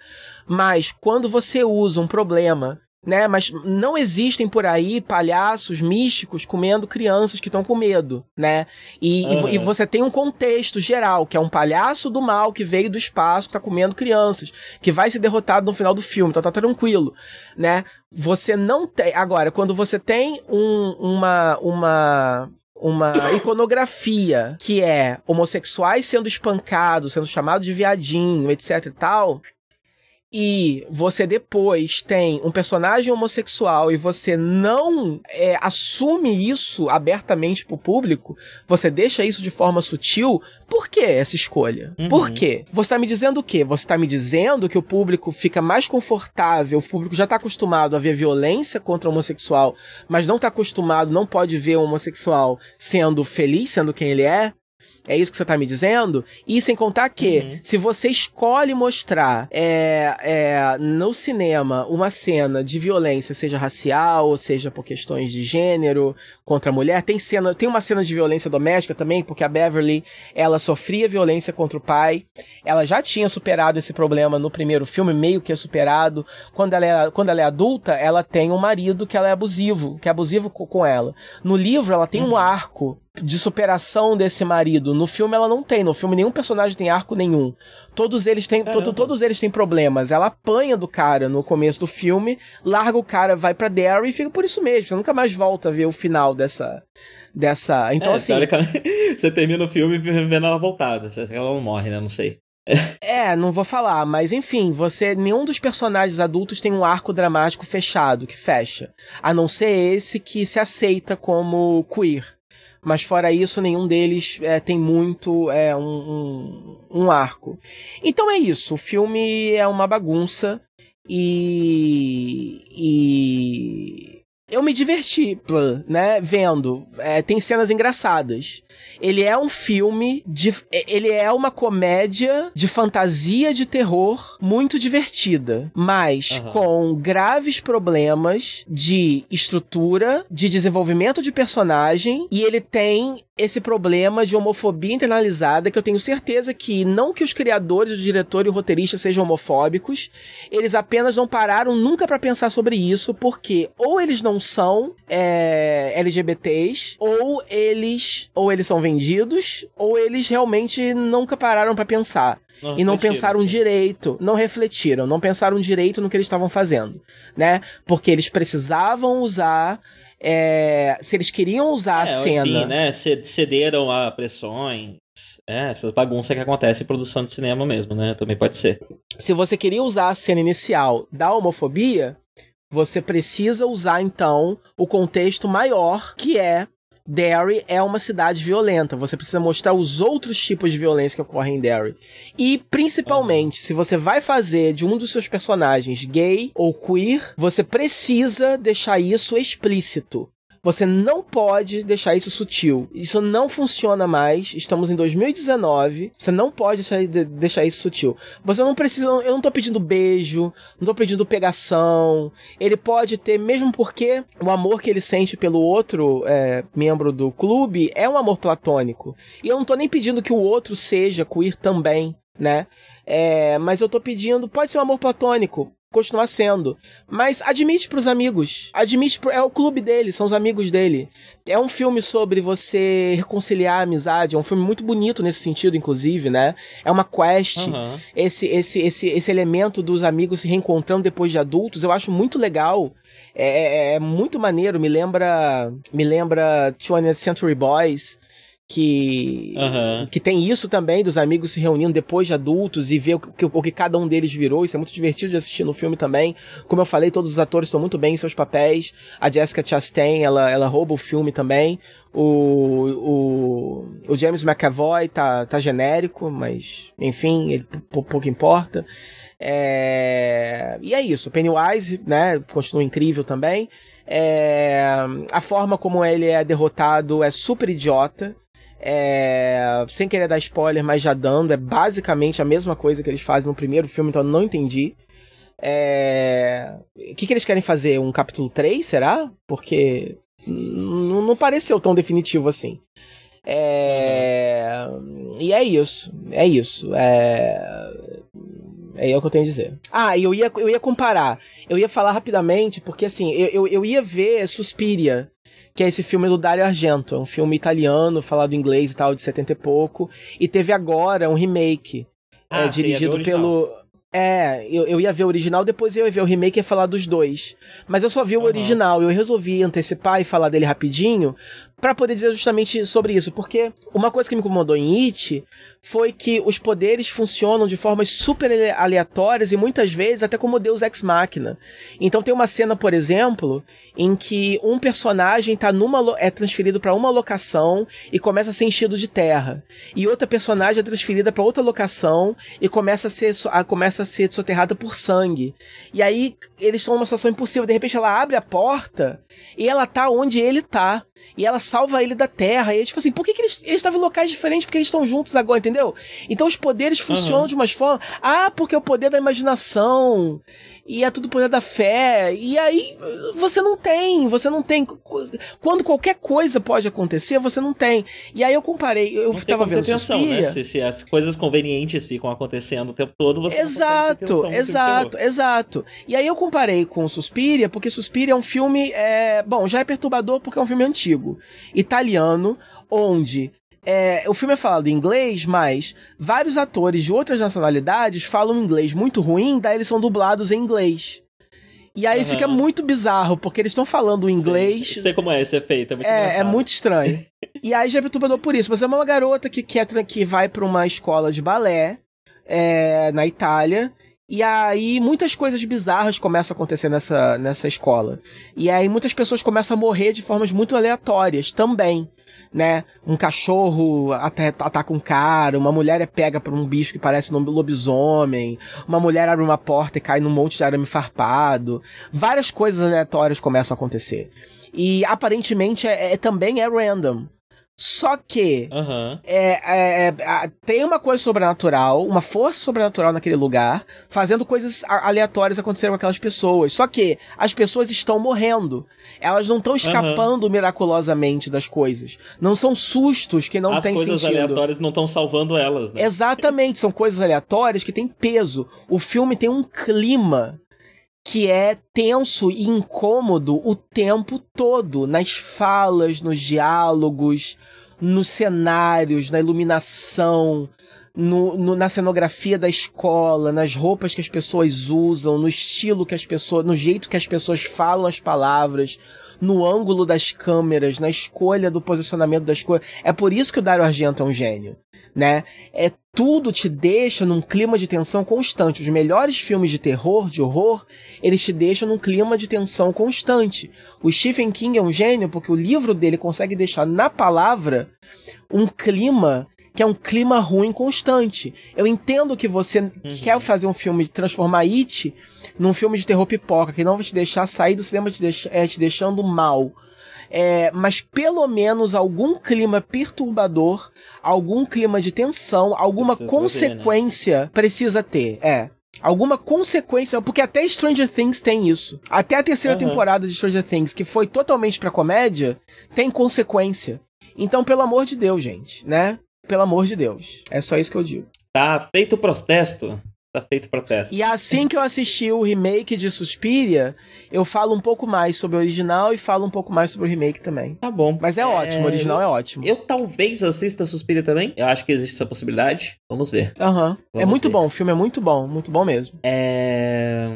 Mas quando você usa um problema né? Mas não existem por aí palhaços místicos comendo crianças que estão com medo, né? E, uhum. e, e, você tem um contexto geral, que é um palhaço do mal que veio do espaço, que tá comendo crianças, que vai ser derrotado no final do filme, então tá tranquilo, né? Você não tem. Agora, quando você tem um, uma. uma uma iconografia que é homossexuais sendo espancados, sendo chamados de viadinho, etc e tal, e você depois tem um personagem homossexual e você não é, assume isso abertamente pro público, você deixa isso de forma sutil, por que essa escolha? Uhum. Por quê? Você tá me dizendo o quê? Você tá me dizendo que o público fica mais confortável, o público já tá acostumado a ver violência contra o homossexual, mas não tá acostumado, não pode ver o homossexual sendo feliz, sendo quem ele é? É isso que você tá me dizendo? E sem contar que, uhum. se você escolhe mostrar é, é, no cinema uma cena de violência, seja racial, ou seja por questões de gênero contra a mulher, tem cena, tem uma cena de violência doméstica também, porque a Beverly, ela sofria violência contra o pai. Ela já tinha superado esse problema no primeiro filme, meio que é superado. Quando ela é, quando ela é adulta, ela tem um marido que ela é abusivo, que é abusivo com ela. No livro, ela tem uhum. um arco de superação desse marido. No filme ela não tem, no filme nenhum personagem tem arco nenhum. Todos eles têm, to, todos eles têm problemas. Ela apanha do cara no começo do filme, larga o cara, vai para Derry e fica por isso mesmo. Você nunca mais volta a ver o final dessa dessa. Então é, assim, você termina o filme vendo ela voltada, ela não morre, né? Não sei. é, não vou falar, mas enfim, você. Nenhum dos personagens adultos tem um arco dramático fechado, que fecha. A não ser esse que se aceita como queer. Mas fora isso, nenhum deles é, tem muito é, um, um, um arco. Então é isso. O filme é uma bagunça e. e eu me diverti, né, vendo. É, tem cenas engraçadas. Ele é um filme de. Ele é uma comédia de fantasia de terror muito divertida, mas uhum. com graves problemas de estrutura, de desenvolvimento de personagem, e ele tem esse problema de homofobia internalizada que eu tenho certeza que não que os criadores, o diretor e o roteirista sejam homofóbicos, eles apenas não pararam nunca para pensar sobre isso, porque ou eles não são é, LGBTs, ou eles ou eles são vendidos, ou eles realmente nunca pararam para pensar. Não e não pensaram sim. direito, não refletiram, não pensaram direito no que eles estavam fazendo, né? Porque eles precisavam usar é, se eles queriam usar é, a cena. Enfim, né? Cederam a pressões. É, essas bagunças que acontecem em produção de cinema mesmo, né? Também pode ser. Se você queria usar a cena inicial da homofobia, você precisa usar então o contexto maior, que é Derry é uma cidade violenta. Você precisa mostrar os outros tipos de violência que ocorrem em Derry. E, principalmente, se você vai fazer de um dos seus personagens gay ou queer, você precisa deixar isso explícito. Você não pode deixar isso sutil. Isso não funciona mais. Estamos em 2019. Você não pode deixar, isso sutil. Você não precisa. Eu não tô pedindo beijo, não tô pedindo pegação. Ele pode ter, mesmo porque o amor que ele sente pelo outro é, membro do clube é um amor platônico. E eu não tô nem pedindo que o outro seja queer também né? É, mas eu tô pedindo, pode ser um amor platônico, continuar sendo. Mas admite pros amigos. Admite pro, é o clube dele, são os amigos dele. É um filme sobre você reconciliar a amizade, é um filme muito bonito nesse sentido, inclusive, né? É uma quest. Uhum. Esse, esse, esse, esse elemento dos amigos se reencontrando depois de adultos, eu acho muito legal. É, é, é muito maneiro, me lembra. Me lembra 20th Century Boys que uhum. que tem isso também dos amigos se reunindo depois de adultos e ver o que, o que cada um deles virou. Isso é muito divertido de assistir no filme também. Como eu falei, todos os atores estão muito bem em seus papéis. A Jessica Chastain, ela, ela rouba o filme também. O, o, o James McAvoy tá, tá genérico, mas enfim, ele pouco importa. É... E é isso. Pennywise, né, continua incrível também. É... A forma como ele é derrotado é super idiota. É, sem querer dar spoiler, mas já dando, é basicamente a mesma coisa que eles fazem no primeiro filme, então eu não entendi. É, o que, que eles querem fazer? Um capítulo 3, será? Porque não pareceu tão definitivo assim. É, e é isso. É isso. É, é o que eu tenho a dizer. Ah, eu ia, eu ia comparar. Eu ia falar rapidamente, porque assim, eu, eu, eu ia ver Suspiria que é esse filme do Dario Argento. É um filme italiano, falado inglês e tal, de 70 e pouco. E teve agora um remake. É, ah, é, dirigido pelo. É, eu, eu ia ver o original, depois eu ia ver o remake e ia falar dos dois. Mas eu só vi o uhum. original, eu resolvi antecipar e falar dele rapidinho, para poder dizer justamente sobre isso, porque uma coisa que me incomodou em It foi que os poderes funcionam de formas super aleatórias e muitas vezes até como Deus ex machina. Então tem uma cena, por exemplo, em que um personagem tá numa é transferido para uma locação e começa a ser enchido de terra, e outra personagem é transferida para outra locação e começa a ser a, começa a ser soterrada por sangue. E aí eles estão numa situação impossível, de repente ela abre a porta e ela tá onde ele tá e ela salva ele da Terra. E é tipo assim, por que, que eles, eles estavam em locais diferentes? Porque eles estão juntos agora, entendeu? Então os poderes funcionam uhum. de umas formas. Ah, porque é o poder da imaginação. E é tudo poder da fé. E aí você não tem, você não tem. Quando qualquer coisa pode acontecer, você não tem. E aí eu comparei, eu não tava vendo atenção, né? Se, se, as coisas convenientes ficam acontecendo o tempo todo, você exato, não Exato, exato. E aí eu comparei com Suspiria, porque Suspiria é um filme, é, bom, já é perturbador porque é um filme antigo, italiano, onde é, o filme é falado em inglês, mas vários atores de outras nacionalidades falam inglês muito ruim, daí eles são dublados em inglês. E aí uhum. fica muito bizarro, porque eles estão falando inglês. Sei, sei como é esse efeito, é muito É, é muito estranho. e aí já é perturbador por isso. Você é uma garota que, quer, que vai para uma escola de balé, é, na Itália. E aí muitas coisas bizarras começam a acontecer nessa, nessa escola. E aí muitas pessoas começam a morrer de formas muito aleatórias também. Né? Um cachorro até ataca um cara, uma mulher é pega por um bicho que parece um lobisomem, uma mulher abre uma porta e cai num monte de arame farpado. Várias coisas aleatórias começam a acontecer. E aparentemente é, é também é random. Só que Aham. é, é, é, tem uma coisa sobrenatural, uma força sobrenatural naquele lugar, fazendo coisas aleatórias acontecerem com aquelas pessoas. Só que as pessoas estão morrendo. Elas não estão escapando miraculosamente das coisas. Não são sustos que não As têm coisas sentido. aleatórias não estão salvando elas, né? Exatamente, são coisas aleatórias que têm peso. O filme tem um clima que é tenso e incômodo o tempo todo, nas falas, nos diálogos, nos cenários, na iluminação, no, no- na cenografia da escola, nas roupas que as pessoas usam, no estilo que as pessoas, no jeito que as pessoas falam as palavras, no ângulo das câmeras, na escolha do posicionamento das coisas. É por isso que o Dario Argento é um gênio, né? É tudo te deixa num clima de tensão constante. Os melhores filmes de terror, de horror, eles te deixam num clima de tensão constante. O Stephen King é um gênio porque o livro dele consegue deixar na palavra um clima que é um clima ruim constante. Eu entendo que você quer fazer um filme, transformar It num filme de terror pipoca, que não vai te deixar sair do cinema te, deix é, te deixando mal. É, mas pelo menos algum clima perturbador, algum clima de tensão, alguma Precisa trazer, né? consequência precisa ter. É. Alguma consequência, porque até Stranger Things tem isso. Até a terceira Aham. temporada de Stranger Things, que foi totalmente pra comédia, tem consequência. Então, pelo amor de Deus, gente, né? Pelo amor de Deus. É só isso que eu digo. Tá feito o protesto. Tá feito o protesto. E assim que eu assisti o remake de Suspiria, eu falo um pouco mais sobre o original e falo um pouco mais sobre o remake também. Tá bom. Mas é ótimo, o original é ótimo. Eu talvez assista Suspiria também. Eu acho que existe essa possibilidade. Vamos ver. Aham. É Vamos muito ver. bom, o filme é muito bom, muito bom mesmo. É...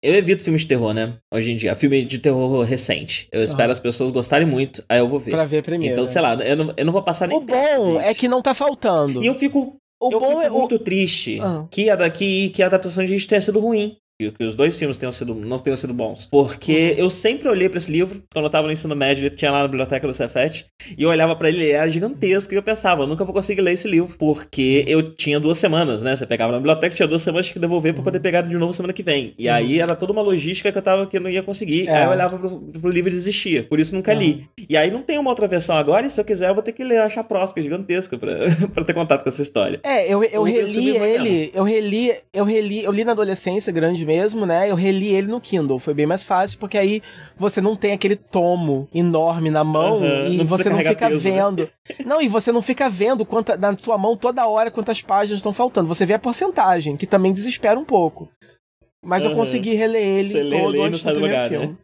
Eu evito filmes de terror, né? Hoje em dia. Filme de terror recente. Eu espero as pessoas gostarem muito, aí eu vou ver. Pra ver primeiro. então, né? sei lá, eu não, eu não vou passar nem. O bom gente. é que não tá faltando. E eu fico, O eu bom fico é. o- muito triste Ah. que, a, que, que a adaptação de It tenha sido ruim. Que, os dois filmes tenham sido, não tenham sido bons. Porque Uhum. eu sempre olhei pra esse livro, quando eu tava no ensino médio, ele tinha lá na biblioteca do Cefet, e eu olhava pra ele, ele era gigantesco, e eu pensava, eu nunca vou conseguir ler esse livro, porque eu tinha duas semanas, né? Você pegava na biblioteca, tinha duas semanas que devolver pra poder pegar de novo semana que vem. E aí era toda uma logística que eu tava que eu não ia conseguir. Uhum. É. Aí eu olhava pro, pro livro e desistia. Por isso nunca li. E aí não tem uma outra versão agora, e se eu quiser, eu vou ter que ler a chaprosca gigantesca pra, pra ter contato com essa história. É, eu, eu livro reli ele, eu reli, eu reli, eu li na adolescência grande mesmo, né? Eu reli ele no Kindle, foi bem mais fácil, porque aí você não tem aquele tomo enorme na mão Aham, e não você não fica peso, né? vendo. Não, e você não fica vendo quanta, na sua mão toda hora quantas páginas estão faltando. Você vê a porcentagem, que também desespera um pouco. Mas eu Aham. consegui reler ele Você lê, todo lê antes do primeiro lugar, né? filme.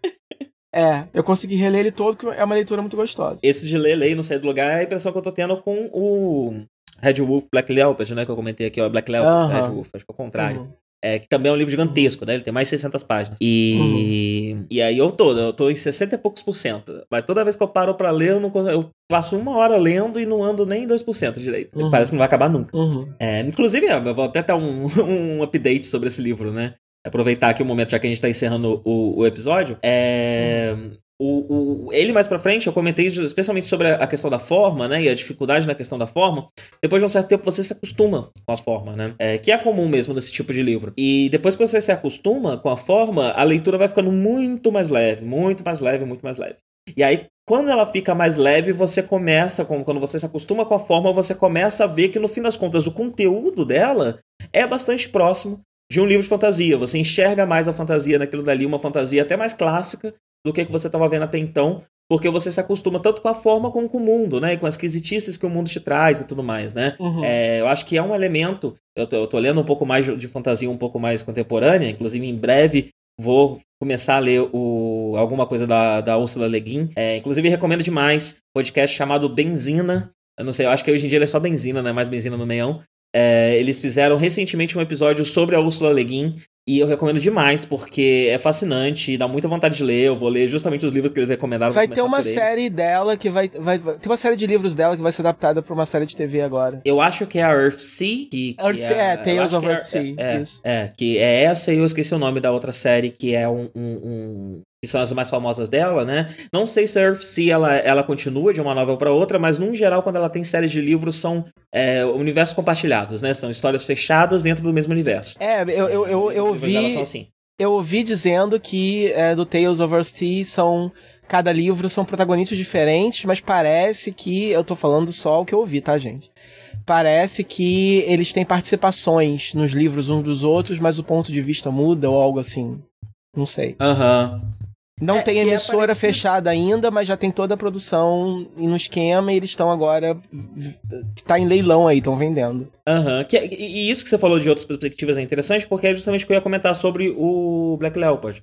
É, eu consegui reler ele todo, que é uma leitura muito gostosa. Esse de ler, ler e não sair do lugar é a impressão que eu tô tendo com o Red Wolf Black Leopard, né? Que eu comentei aqui, ó. Black Leopard, Aham. Red Wolf, acho que é o contrário. Uhum. É, que também é um livro gigantesco, né? Ele tem mais de 600 páginas. E, Uhum. e aí eu tô, eu tô em 60 e poucos por cento. Mas toda vez que eu paro pra ler, eu, não, eu passo uma hora lendo e não ando nem 2% direito. Uhum. Parece que não vai acabar nunca. Uhum. É, inclusive, eu vou até dar um, um update sobre esse livro, né? Aproveitar aqui o momento, já que a gente tá encerrando o, o episódio. É, o, o- ele mais pra frente, eu comentei especialmente sobre a, questão da forma, né? E a dificuldade na questão da forma. Depois de um certo tempo, você se acostuma com a forma, né? É, que é comum mesmo nesse tipo de livro. E depois que você se acostuma com a forma, a leitura vai ficando muito mais leve, muito mais leve, muito mais leve. E aí, quando ela fica mais leve, você começa, com- quando você se acostuma com a forma, você começa a ver que no fim das contas o conteúdo dela é bastante próximo de um livro de fantasia. Você enxerga mais a fantasia naquilo dali, uma fantasia até mais clássica do que, que você estava vendo até então, porque você se acostuma tanto com a forma como com o mundo, né? E com as esquisitices que o mundo te traz e tudo mais, né? Uhum. É, eu acho que é um elemento. Eu tô, eu tô lendo um pouco mais de fantasia um pouco mais contemporânea, inclusive em breve vou começar a ler o, alguma coisa da, da Ursula Le Guin. É, inclusive recomendo demais podcast chamado Benzina. Eu não sei, eu acho que hoje em dia ele é só Benzina, né? Mais Benzina no meião. É, eles fizeram recentemente um episódio sobre a Ursula Le Guin. E eu recomendo demais, porque é fascinante, dá muita vontade de ler. Eu vou ler justamente os livros que eles recomendaram. Vai ter uma série dela que vai, vai. Tem uma série de livros dela que vai ser adaptada pra uma série de TV agora. Eu acho que é a Earthsea. Que, que Earthsea, é, é Tales of é, Earthsea. É, é, é, que é essa e eu esqueci o nome da outra série, que é um, um, um que são as mais famosas dela, né? Não sei se a Earthsea ela, ela continua de uma novel para outra, mas num geral, quando ela tem séries de livros, são é, universos compartilhados, né? São histórias fechadas dentro do mesmo universo. É, eu, eu, eu, eu ouvi. Assim. Eu ouvi dizendo que é, do Tales of Earthsea são. Cada livro são protagonistas diferentes, mas parece que. Eu tô falando só o que eu ouvi, tá, gente? Parece que eles têm participações nos livros uns dos outros, mas o ponto de vista muda ou algo assim. Não sei. Aham. Uhum. Não é, tem é emissora é fechada ainda, mas já tem toda a produção no esquema e eles estão agora. Tá em leilão aí, estão vendendo. Aham. Uhum. E, e isso que você falou de outras perspectivas é interessante, porque é justamente o que eu ia comentar sobre o Black Leopard.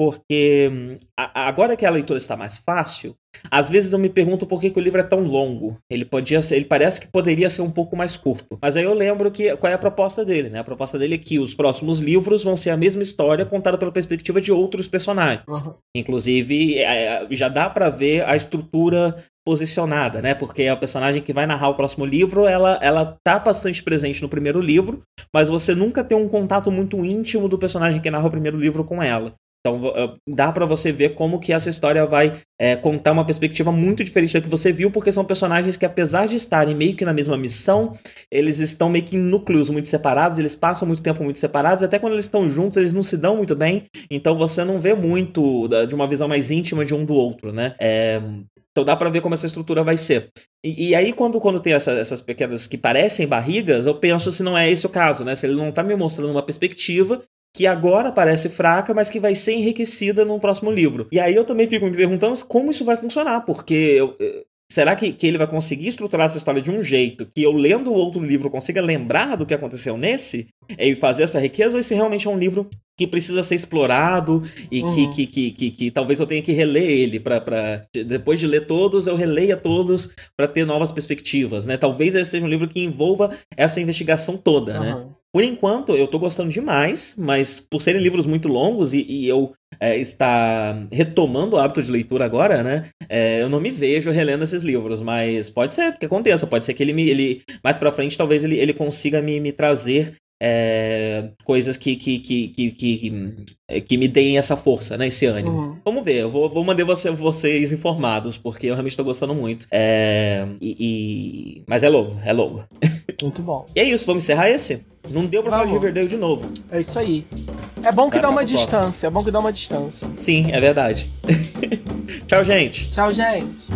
Porque agora que a leitura está mais fácil, às vezes eu me pergunto por que, que, o livro é tão longo. Ele podia ser, ele parece que poderia ser um pouco mais curto. Mas aí eu lembro que qual é a proposta dele, né? A proposta dele é que os próximos livros vão ser a mesma história contada pela perspectiva de outros personagens. Uhum. Inclusive, é, é, já dá para ver a estrutura posicionada, né? Porque a personagem que vai narrar o próximo livro, ela, ela tá bastante presente no primeiro livro, mas você nunca tem um contato muito íntimo do personagem que narra o primeiro livro com ela. Então eh, dá para você ver como que essa história vai é, contar uma perspectiva muito diferente da que você viu, porque são personagens que, apesar de estarem meio que na mesma missão, eles estão meio que em núcleos muito separados, eles passam muito tempo muito separados, e até quando eles estão juntos, eles não se dão muito bem, então você não vê muito de uma visão mais íntima de um do outro, né? É, então dá para ver como essa estrutura vai ser. E, e aí, quando, quando tem essa, essas pequenas que parecem barrigas, eu penso se não é esse o caso, né? Se ele não tá me mostrando uma perspectiva que agora parece fraca, mas que vai ser enriquecida no próximo livro. E aí eu também fico me perguntando como isso vai funcionar, porque eu, eh, será que, que ele vai conseguir estruturar essa história de um jeito que eu, lendo o outro livro, consiga lembrar do que aconteceu nesse e fazer essa riqueza, ou se realmente é um livro que precisa ser explorado e uhum. que, que, que, que, que, talvez eu tenha que reler ele para depois de ler todos eu releia todos para ter novas perspectivas, né? Talvez esse seja um livro que envolva essa investigação toda, uhum. né? Por enquanto, eu tô gostando demais, mas por serem livros muito longos e, e eu é, estar retomando o hábito de leitura agora, né? É, eu não me vejo relendo esses livros, mas pode ser que aconteça, pode ser que ele me. Ele, mais pra frente, talvez ele, ele consiga me, me trazer é, coisas que, que, que, que, que, que, me deem essa força, né? Esse ânimo. Uhum. Vamos ver, eu vou, vou manter você, vocês informados, porque eu realmente estou gostando muito. É, e, e, Mas é longo, é longo. Muito bom. e é isso, vamos encerrar esse? Não deu pra vamos. falar de Riverdale de novo. É isso aí. É bom que dá uma distância, é bom que dá uma distância. Sim, é verdade. Tchau, gente. Tchau, gente.